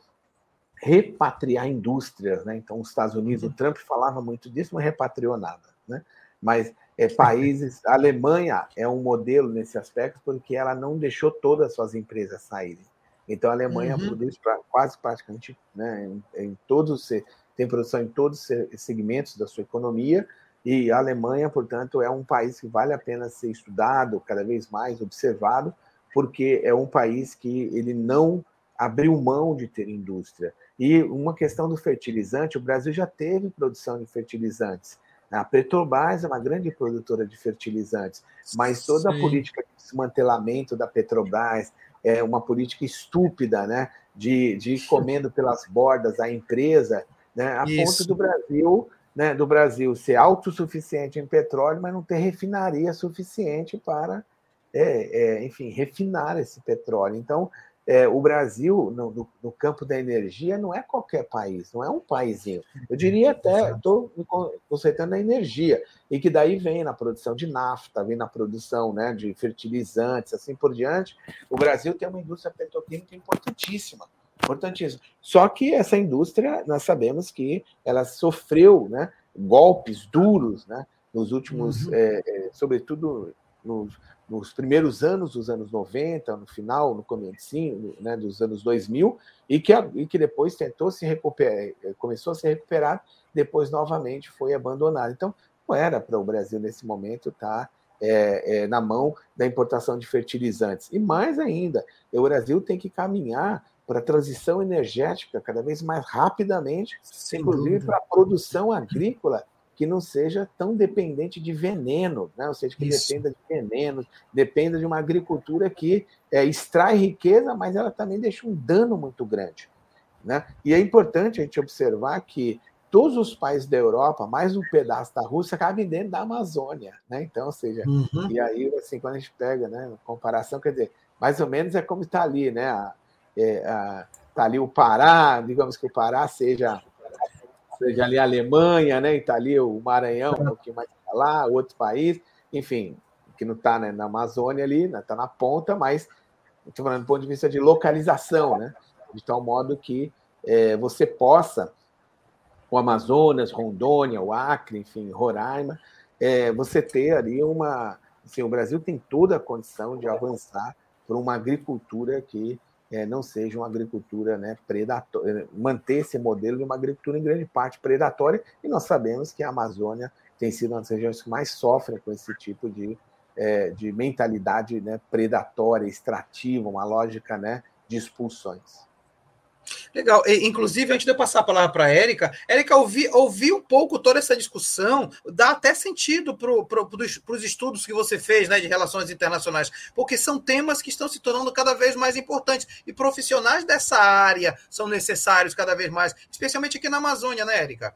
repatriar indústrias. Né? Então, os Estados Unidos, uhum. o Trump falava muito disso, mas repatriou nada. Né? Mas é, países, a Alemanha é um modelo nesse aspecto, porque ela não deixou todas as suas empresas saírem. Então, a Alemanha uhum. produz pra, quase praticamente né, em, em todos, tem produção em todos os segmentos da sua economia, e a Alemanha, portanto, é um país que vale a pena ser estudado, cada vez mais observado, porque é um país que ele não abriu mão de ter indústria. E uma questão do fertilizante, o Brasil já teve produção de fertilizantes. A Petrobras é uma grande produtora de fertilizantes, mas toda Sim. a política de desmantelamento da Petrobras é uma política estúpida, né? De, de ir comendo pelas bordas a empresa, né? A Isso. ponto do Brasil né, do Brasil ser autossuficiente em petróleo, mas não ter refinaria suficiente para, é, é, enfim, refinar esse petróleo. Então, é, o Brasil, no, no, no, campo da energia, não é qualquer país, não é um paísinho. Eu diria até, estou conceitando a energia, e que daí vem na produção de nafta, vem na produção né, de fertilizantes, assim por diante. O Brasil tem uma indústria petroquímica importantíssima importantíssimo. Só que essa indústria, nós sabemos que ela sofreu né, golpes duros né, nos últimos, uhum. é, é, sobretudo nos, nos, primeiros anos dos anos 90, no final, no começo né, dos anos 2000, e que, e que depois tentou se recuperar, é, começou a se recuperar, depois novamente foi abandonado. Então, não era para o Brasil, nesse momento, estar tá, é, é, na mão da importação de fertilizantes. E mais ainda, o Brasil tem que caminhar para a transição energética cada vez mais rapidamente, Sem inclusive para a produção agrícola que não seja tão dependente de veneno, né? ou seja, que Isso. dependa de veneno, dependa de uma agricultura que é, extrai riqueza, mas ela também deixa um dano muito grande. Né? E é importante a gente observar que todos os países da Europa, mais um pedaço da Rússia, cabem dentro da Amazônia. Né? Então, ou seja, uhum. e aí, assim, quando a gente pega né, comparação, quer dizer, mais ou menos é como está ali, né? A, é, tá ali o Pará, digamos que o Pará seja, seja ali a Alemanha, né? E tá ali o Maranhão, um pouquinho mais para lá, outro país, enfim, que não está né, na Amazônia ali, está né, na ponta, mas estou falando do ponto de vista de localização, né? De tal modo que é, você possa, o Amazonas, Rondônia, o Acre, enfim, Roraima, é, você ter ali uma. Assim, o Brasil tem toda a condição de avançar para uma agricultura que é, não seja uma agricultura né, predatória, manter esse modelo de uma agricultura em grande parte predatória, e nós sabemos que a Amazônia tem sido uma das regiões que mais sofrem com esse tipo de, é, de mentalidade né, predatória, extrativa, uma lógica né, de expulsões. Legal. E, inclusive, antes de eu passar a palavra para a Érica, Érica, ouvi, ouvi um pouco toda essa discussão, dá até sentido para pro, os estudos que você fez né, de relações internacionais, porque são temas que estão se tornando cada vez mais importantes. E profissionais dessa área são necessários cada vez mais, especialmente aqui na Amazônia, né, Érica?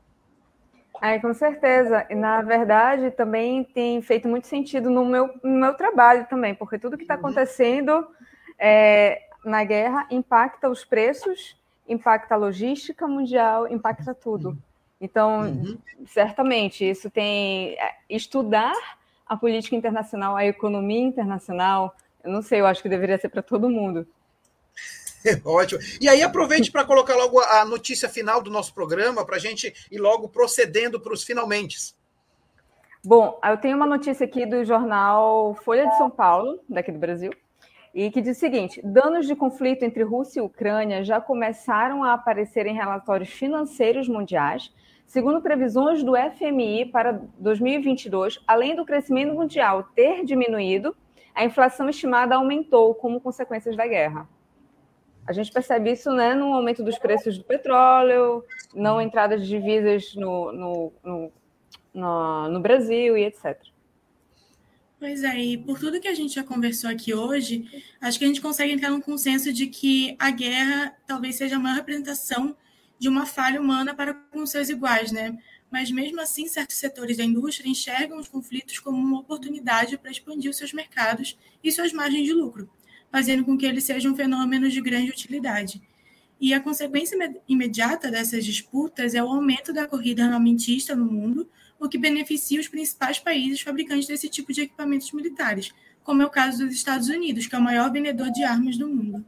É, com certeza. E, na verdade, também tem feito muito sentido no meu, no meu trabalho também, porque tudo que está uhum. acontecendo é, na guerra impacta os preços impacta a logística mundial, impacta tudo. Então, uhum. certamente, isso tem. É, estudar a política internacional, a economia internacional, eu não sei, eu acho que deveria ser para todo mundo. Ótimo. E aí, aproveite para colocar logo a notícia final do nosso programa, para a gente ir logo procedendo para os finalmente. Bom, eu tenho uma notícia aqui do jornal Folha de São Paulo, daqui do Brasil e que diz o seguinte: danos de conflito entre Rússia e Ucrânia já começaram a aparecer em relatórios financeiros mundiais. Segundo previsões do FMI para 2022, além do crescimento mundial ter diminuído, a inflação estimada aumentou como consequências da guerra. A gente percebe isso né, no aumento dos preços do petróleo, não entrada de divisas no, no, no, no, Brasil e etc. Pois é, e por tudo que a gente já conversou aqui hoje, acho que a gente consegue entrar num consenso de que a guerra talvez seja a maior representação de uma falha humana para com seus iguais, né? Mas mesmo assim, certos setores da indústria enxergam os conflitos como uma oportunidade para expandir os seus mercados e suas margens de lucro, fazendo com que eles sejam fenômenos de grande utilidade. E a consequência imediata dessas disputas é o aumento da corrida armamentista no mundo, o que beneficia os principais países fabricantes desse tipo de equipamentos militares, como é o caso dos Estados Unidos, que é o maior vendedor de armas do mundo.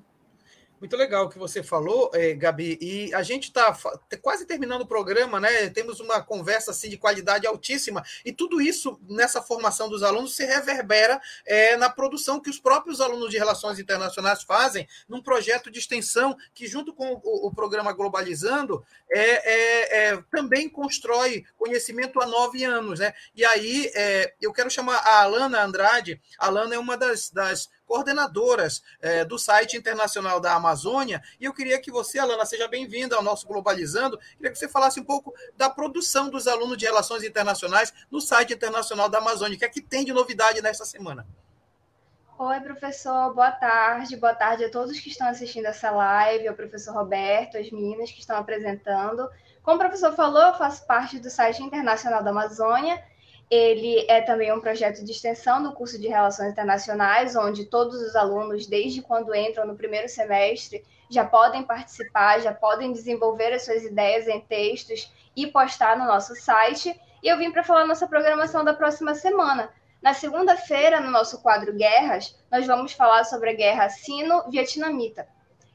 Muito legal o que você falou, eh, Gabi. E a gente está quase terminando o programa, né? Temos uma conversa assim de qualidade altíssima, e tudo isso nessa formação dos alunos se reverbera eh, na produção que os próprios alunos de relações internacionais fazem num projeto de extensão que, junto com o, o programa Globalizando, é, é, é, também constrói conhecimento há nove anos, né? E aí é, eu quero chamar a Alana Andrade. A Alana é uma das, das coordenadoras é, do site internacional da Amazônia. E eu queria que você, Alana, seja bem-vinda ao nosso Globalizando. Queria que você falasse um pouco da produção dos alunos de Relações Internacionais no site internacional da Amazônia. O que é que tem de novidade nesta semana? Oi, professor, boa tarde. Boa tarde a todos que estão assistindo essa live, ao professor Roberto, as meninas que estão apresentando. Como o professor falou, eu faço parte do site internacional da Amazônia ele é também um projeto de extensão do curso de Relações Internacionais, onde todos os alunos, desde quando entram no primeiro semestre, já podem participar, já podem desenvolver as suas ideias em textos e postar no nosso site. E eu vim para falar nossa programação da próxima semana. Na segunda-feira, no nosso quadro Guerras, nós vamos falar sobre a guerra sino-vietnamita.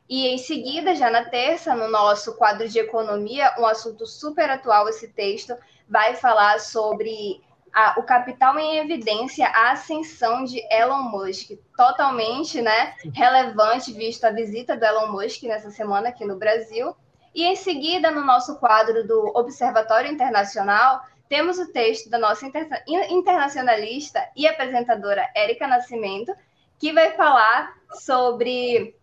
E em seguida, já na terça, no nosso quadro de economia, um assunto super atual esse texto, vai falar sobre a, o capital em evidência, a ascensão de Elon Musk, totalmente né, relevante, visto a visita do Elon Musk nessa semana aqui no Brasil. E em seguida, no nosso quadro do Observatório Internacional, temos o texto da nossa inter internacionalista e apresentadora Érica Nascimento, que vai falar sobre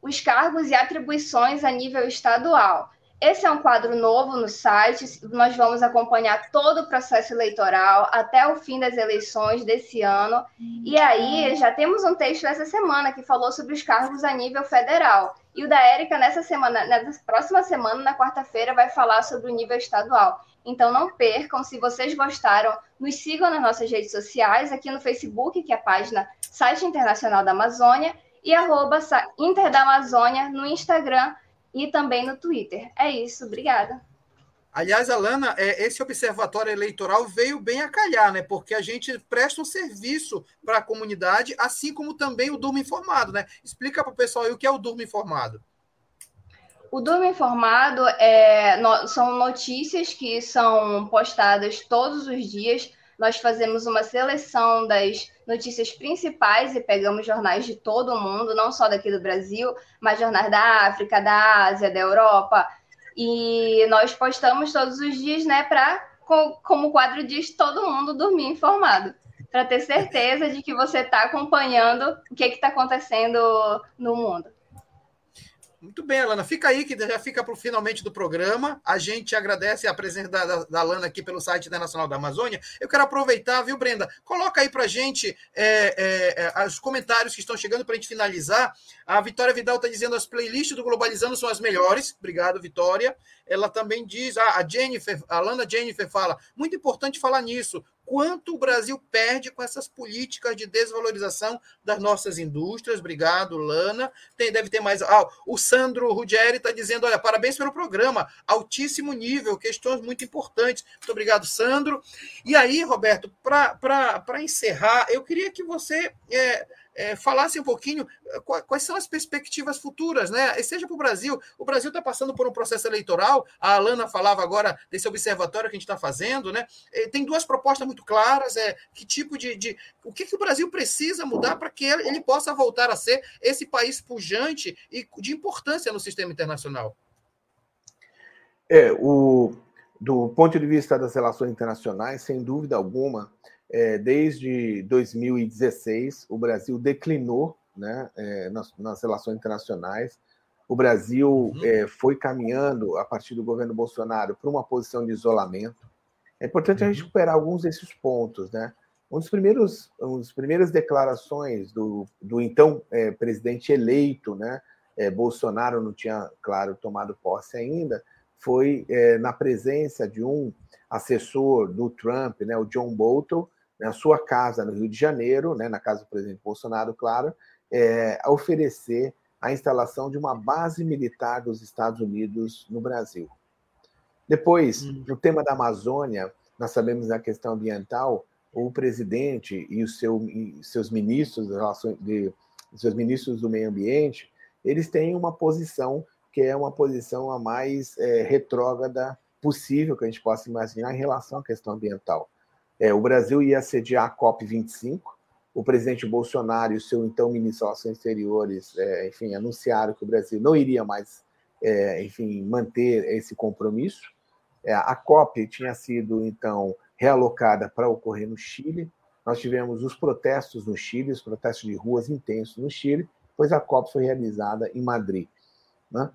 os cargos e atribuições a nível estadual. Esse é um quadro novo no site. Nós vamos acompanhar todo o processo eleitoral até o fim das eleições desse ano. E aí já temos um texto essa semana que falou sobre os cargos a nível federal. E o da Érica nessa semana, na próxima semana, na quarta-feira, vai falar sobre o nível estadual. Então não percam, se vocês gostaram, nos sigam nas nossas redes sociais, aqui no Facebook, que é a página Site Internacional da Amazônia, e arroba Inter da Amazônia no Instagram e também no Twitter. É isso, obrigada. Aliás, Alana, é, esse observatório eleitoral veio bem a calhar, né? Porque a gente presta um serviço para a comunidade, assim como também o Durma Informado, né? Explica para o pessoal aí o que é o Durma Informado. O Durma Informado é, no, são notícias que são postadas todos os dias. Nós fazemos uma seleção das notícias principais e pegamos jornais de todo o mundo, não só daqui do Brasil, mas jornais da África, da Ásia, da Europa. E nós postamos todos os dias, né, para, como o quadro diz, todo mundo dormir informado. Para ter certeza de que você está acompanhando o que está acontecendo no mundo. Muito bem, Alana. Fica aí, que já fica para o finalmente do programa. A gente agradece a presença da, da, da Alana aqui pelo site Internacional da Amazônia. Eu quero aproveitar, viu, Brenda? Coloca aí para gente é, é, os comentários que estão chegando para a gente finalizar. A Vitória Vidal está dizendo as playlists do Globalizando são as melhores. Obrigado, Vitória. Ela também diz, ah, a Jennifer, a Alana Jennifer fala, muito importante falar nisso quanto o Brasil perde com essas políticas de desvalorização das nossas indústrias. Obrigado, Lana. Tem, deve ter mais. Ah, o Sandro Ruggeri está dizendo: olha, parabéns pelo programa, altíssimo nível, questões muito importantes. Muito obrigado, Sandro. E aí, Roberto, para encerrar, eu queria que você. É, é, falasse um pouquinho eh, quais são as perspectivas futuras, né? seja para o Brasil. O Brasil está passando por um processo eleitoral. A Alana falava agora desse observatório que a gente está fazendo, né? Eh, tem duas propostas muito claras. É que tipo de, de o que, que o Brasil precisa mudar para que ele possa voltar a ser esse país pujante e de importância no sistema internacional. É o do ponto de vista das relações internacionais, sem dúvida alguma, é, desde 2016, o Brasil declinou né, é, nas, nas, relações internacionais. O Brasil uhum. é, foi caminhando, a partir do governo Bolsonaro, para uma posição de isolamento. É importante uhum. a gente recuperar alguns desses pontos. Né? um dos primeiros, um dos primeiras declarações do, do então é, presidente eleito, né, é, Bolsonaro não tinha, claro, tomado posse ainda, foi é, na presença de um assessor do Trump, né, o John Bolton, na sua casa no Rio de Janeiro, né, na casa do presidente Bolsonaro, claro, é, a oferecer a instalação de uma base militar dos Estados Unidos no Brasil. Depois, hum. no tema da Amazônia, nós sabemos na questão ambiental, o presidente e os seu, seus ministros de, seus ministros do meio ambiente, eles têm uma posição que é uma posição a mais é, retrógrada possível que a gente possa imaginar em relação à questão ambiental. É, o Brasil ia sediar a COP25, o presidente Bolsonaro e o seu então ministro das Relações Exteriores, é, enfim, anunciaram que o Brasil não iria mais, é, enfim, manter esse compromisso. É, a COP tinha sido, então, realocada para ocorrer no Chile. Nós tivemos os protestos no Chile, os protestos de ruas intensos no Chile, pois a COP foi realizada em Madrid. Né?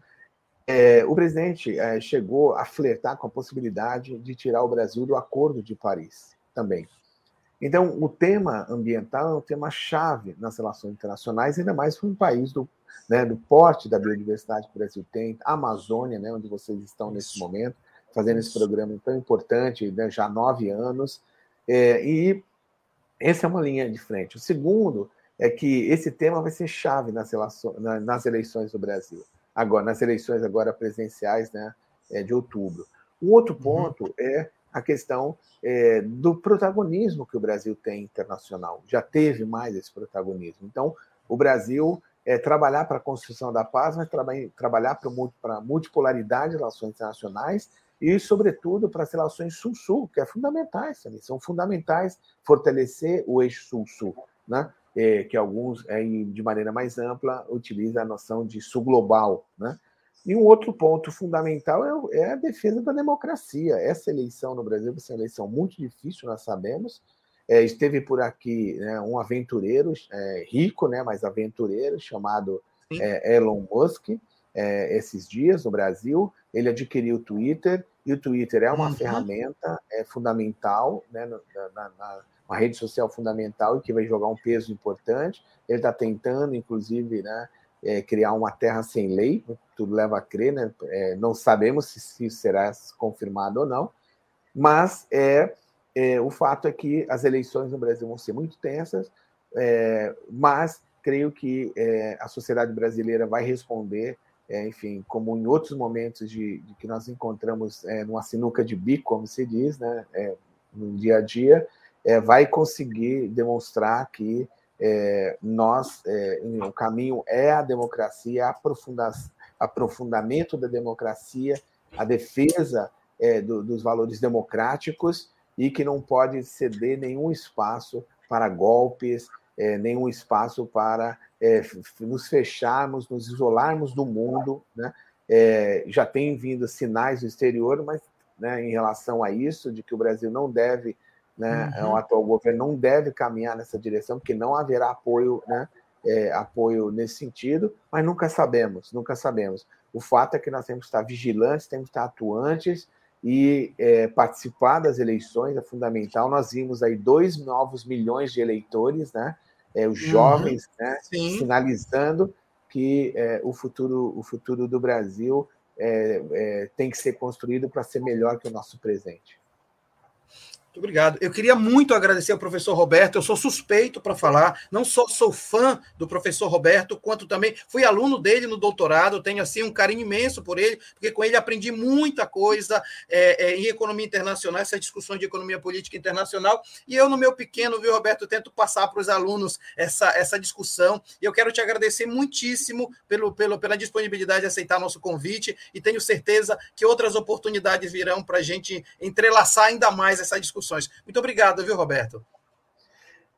É, o presidente é, chegou a flertar com a possibilidade de tirar o Brasil do Acordo de Paris também. Então, o tema ambiental é um tema chave nas relações internacionais, ainda mais para um país do, né, do porte da biodiversidade que o Brasil tem, a Amazônia, né, onde vocês estão nesse momento, fazendo esse programa tão importante, né, já há nove anos. É, e essa é uma linha de frente. O segundo é que esse tema vai ser chave nas, relações, nas eleições do Brasil, agora nas eleições agora presenciais, né, é, de outubro. O outro uhum. ponto uhum. é a questão é, do protagonismo que o Brasil tem internacional. Já teve mais esse protagonismo. Então, o Brasil é, trabalhar para a construção da paz, mas traba trabalhar para a multipolaridade de relações internacionais e, sobretudo, para as relações Sul-Sul, que é fundamentais também. São fundamentais fortalecer o eixo Sul-Sul, né? É, que alguns, é, de maneira mais ampla, utilizam a noção de Sul global, né? E um outro ponto fundamental é, é, a defesa da democracia. Essa eleição no Brasil vai ser uma eleição muito difícil, nós sabemos. É, esteve por aqui né, um aventureiro, é, rico, né, mas aventureiro, chamado é, Elon Musk, é, esses dias no Brasil. Ele adquiriu o Twitter, e o Twitter é uma uhum. ferramenta é, fundamental, né, na, na, na, uma rede social fundamental e que vai jogar um peso importante. Ele está tentando, inclusive, né, é, criar uma terra sem lei, tudo leva a crer, né? É, não sabemos se, se será confirmado ou não, mas é, é, o fato é que as eleições no Brasil vão ser muito tensas, é, mas creio que é, a sociedade brasileira vai responder, é, enfim, como em outros momentos de, de que nós encontramos numa sinuca de bico, como se diz, né? no dia a dia, vai conseguir demonstrar que é, nós, é, o caminho é a democracia, aprofunda, aprofundamento da democracia, a defesa é, do, dos valores democráticos e que não pode ceder nenhum espaço para golpes, é, nenhum espaço para é, nos fecharmos, nos isolarmos do mundo. Né? É, já tem vindo sinais do exterior, mas né, em relação a isso, de que o Brasil não deve né? Uhum. O atual governo não deve caminhar nessa direção, porque não haverá apoio, né? É, apoio nesse sentido, mas nunca sabemos, nunca sabemos. O fato é que nós temos que estar vigilantes, temos que estar atuantes e é, participar das eleições é fundamental. Nós vimos aí dois novos milhões de eleitores, né? É, os uhum. jovens, uhum. né? Sinalizando que é, o futuro, o futuro do Brasil é, é, tem que ser construído para ser melhor que o nosso presente. Muito obrigado. Eu queria muito agradecer ao professor Roberto. Eu sou suspeito para falar. Não só sou fã do professor Roberto, quanto também fui aluno dele no doutorado. Tenho assim um carinho imenso por ele, porque com ele aprendi muita coisa é, é, em economia internacional, essa discussão de economia política internacional. E eu, no meu pequeno, viu, Roberto, tento passar para os alunos essa, essa discussão. E eu quero te agradecer muitíssimo pelo, pelo, pela disponibilidade de aceitar nosso convite. E tenho certeza que outras oportunidades virão para a gente entrelaçar ainda mais essa discussão discussões. Muito obrigado, viu, Roberto?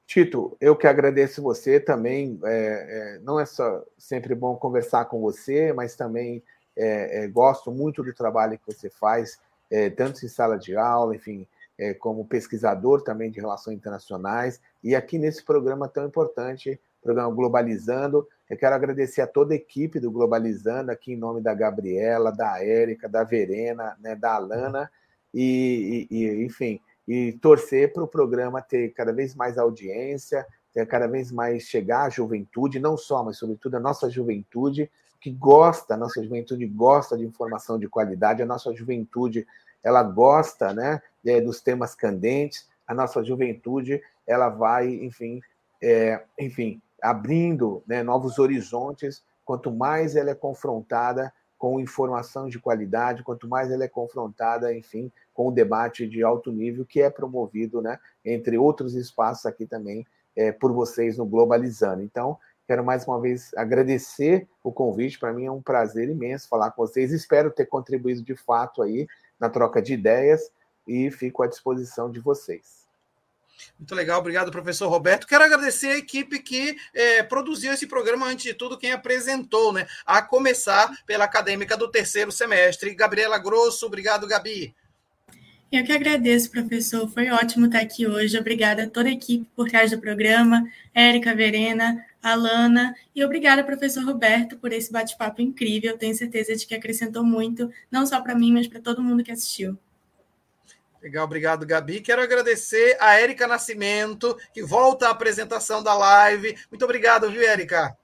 Tito, eu que agradeço você também. É, é, não é só sempre bom conversar com você, mas também é, é gosto muito do trabalho que você faz, é, tanto em sala de aula, enfim, é, como pesquisador também de relações internacionais, e aqui nesse programa tão importante, programa Globalizando. Eu quero agradecer a toda a equipe do Globalizando, aqui em nome da Gabriela, da Érica, da Verena, né, da Alana, e, e enfim, e torcer para o programa ter cada vez mais audiência, ter cada vez mais chegar à juventude, não só, mas sobretudo a nossa juventude, que gosta, a nossa juventude gosta de informação de qualidade, a nossa juventude ela gosta né, é, dos temas candentes, a nossa juventude ela vai, enfim, é, enfim, abrindo né, novos horizontes. Quanto mais ela é confrontada com informação de qualidade, quanto mais ela é confrontada, enfim, com o debate de alto nível que é promovido, né, entre outros espaços aqui também é, por vocês no Globalizando. Então, quero mais uma vez agradecer o convite. Para mim é um prazer imenso falar com vocês. Espero ter contribuído de fato aí na troca de ideias e fico à disposição de vocês. Muito legal, obrigado, professor Roberto. Quero agradecer a equipe que é, produziu esse programa, antes de tudo, quem apresentou, né? A começar pela acadêmica do terceiro semestre, Gabriela Grosso. Obrigado, Gabi. Eu que agradeço, professor. Foi ótimo estar aqui hoje. Obrigada a toda a equipe por trás do programa, Érica, Verena, Alana, e obrigada, professor Roberto, por esse bate-papo incrível. Tenho certeza de que acrescentou muito, não só para mim, mas para todo mundo que assistiu. Legal, obrigado, Gabi. Quero agradecer a Érica Nascimento, que volta à apresentação da live. Muito obrigado, viu, Érica?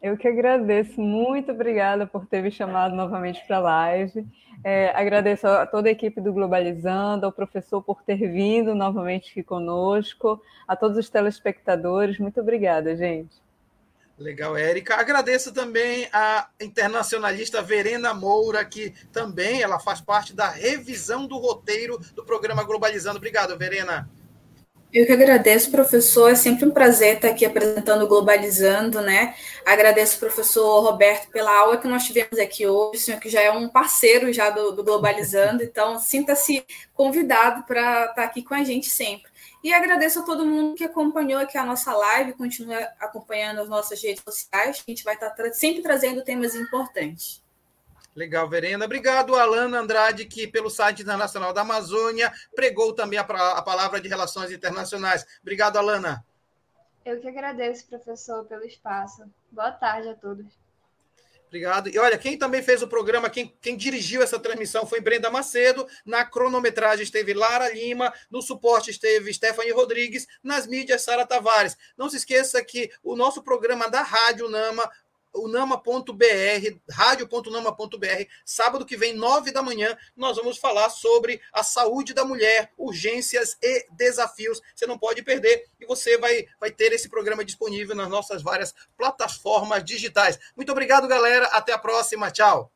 Eu que agradeço, muito obrigada por ter me chamado novamente para a live. É, agradeço a toda a equipe do Globalizando, ao professor por ter vindo novamente aqui conosco, a todos os telespectadores. Muito obrigada, gente. Legal, Érica. Agradeço também a internacionalista Verena Moura, que também ela faz parte da revisão do roteiro do programa Globalizando. Obrigado, Verena. Eu que agradeço, professor. É sempre um prazer estar aqui apresentando o Globalizando, né? Agradeço professor Roberto pela aula que nós tivemos aqui hoje, o senhor que já é um parceiro já do, do Globalizando, então sinta-se convidado para estar aqui com a gente sempre. E agradeço a todo mundo que acompanhou aqui a nossa live, continua acompanhando as nossas redes sociais, a gente vai estar tra sempre trazendo temas importantes. Legal, Verena. Obrigado, Alana Andrade, que pelo site internacional da Amazônia pregou também a, a palavra de relações internacionais. Obrigado, Alana. Eu que agradeço, professor, pelo espaço. Boa tarde a todos. Obrigado. E olha, quem também fez o programa, quem, quem dirigiu essa transmissão foi Brenda Macedo. Na cronometragem esteve Lara Lima. No suporte esteve Stephanie Rodrigues. Nas mídias, Sara Tavares. Não se esqueça que o nosso programa da Rádio Nama unama.br, rádio.unama.br, sábado que vem, nove da manhã, nós vamos falar sobre a saúde da mulher, urgências e desafios. Você não pode perder e você vai, vai ter esse programa disponível nas nossas várias plataformas digitais. Muito obrigado, galera. Até a próxima. Tchau.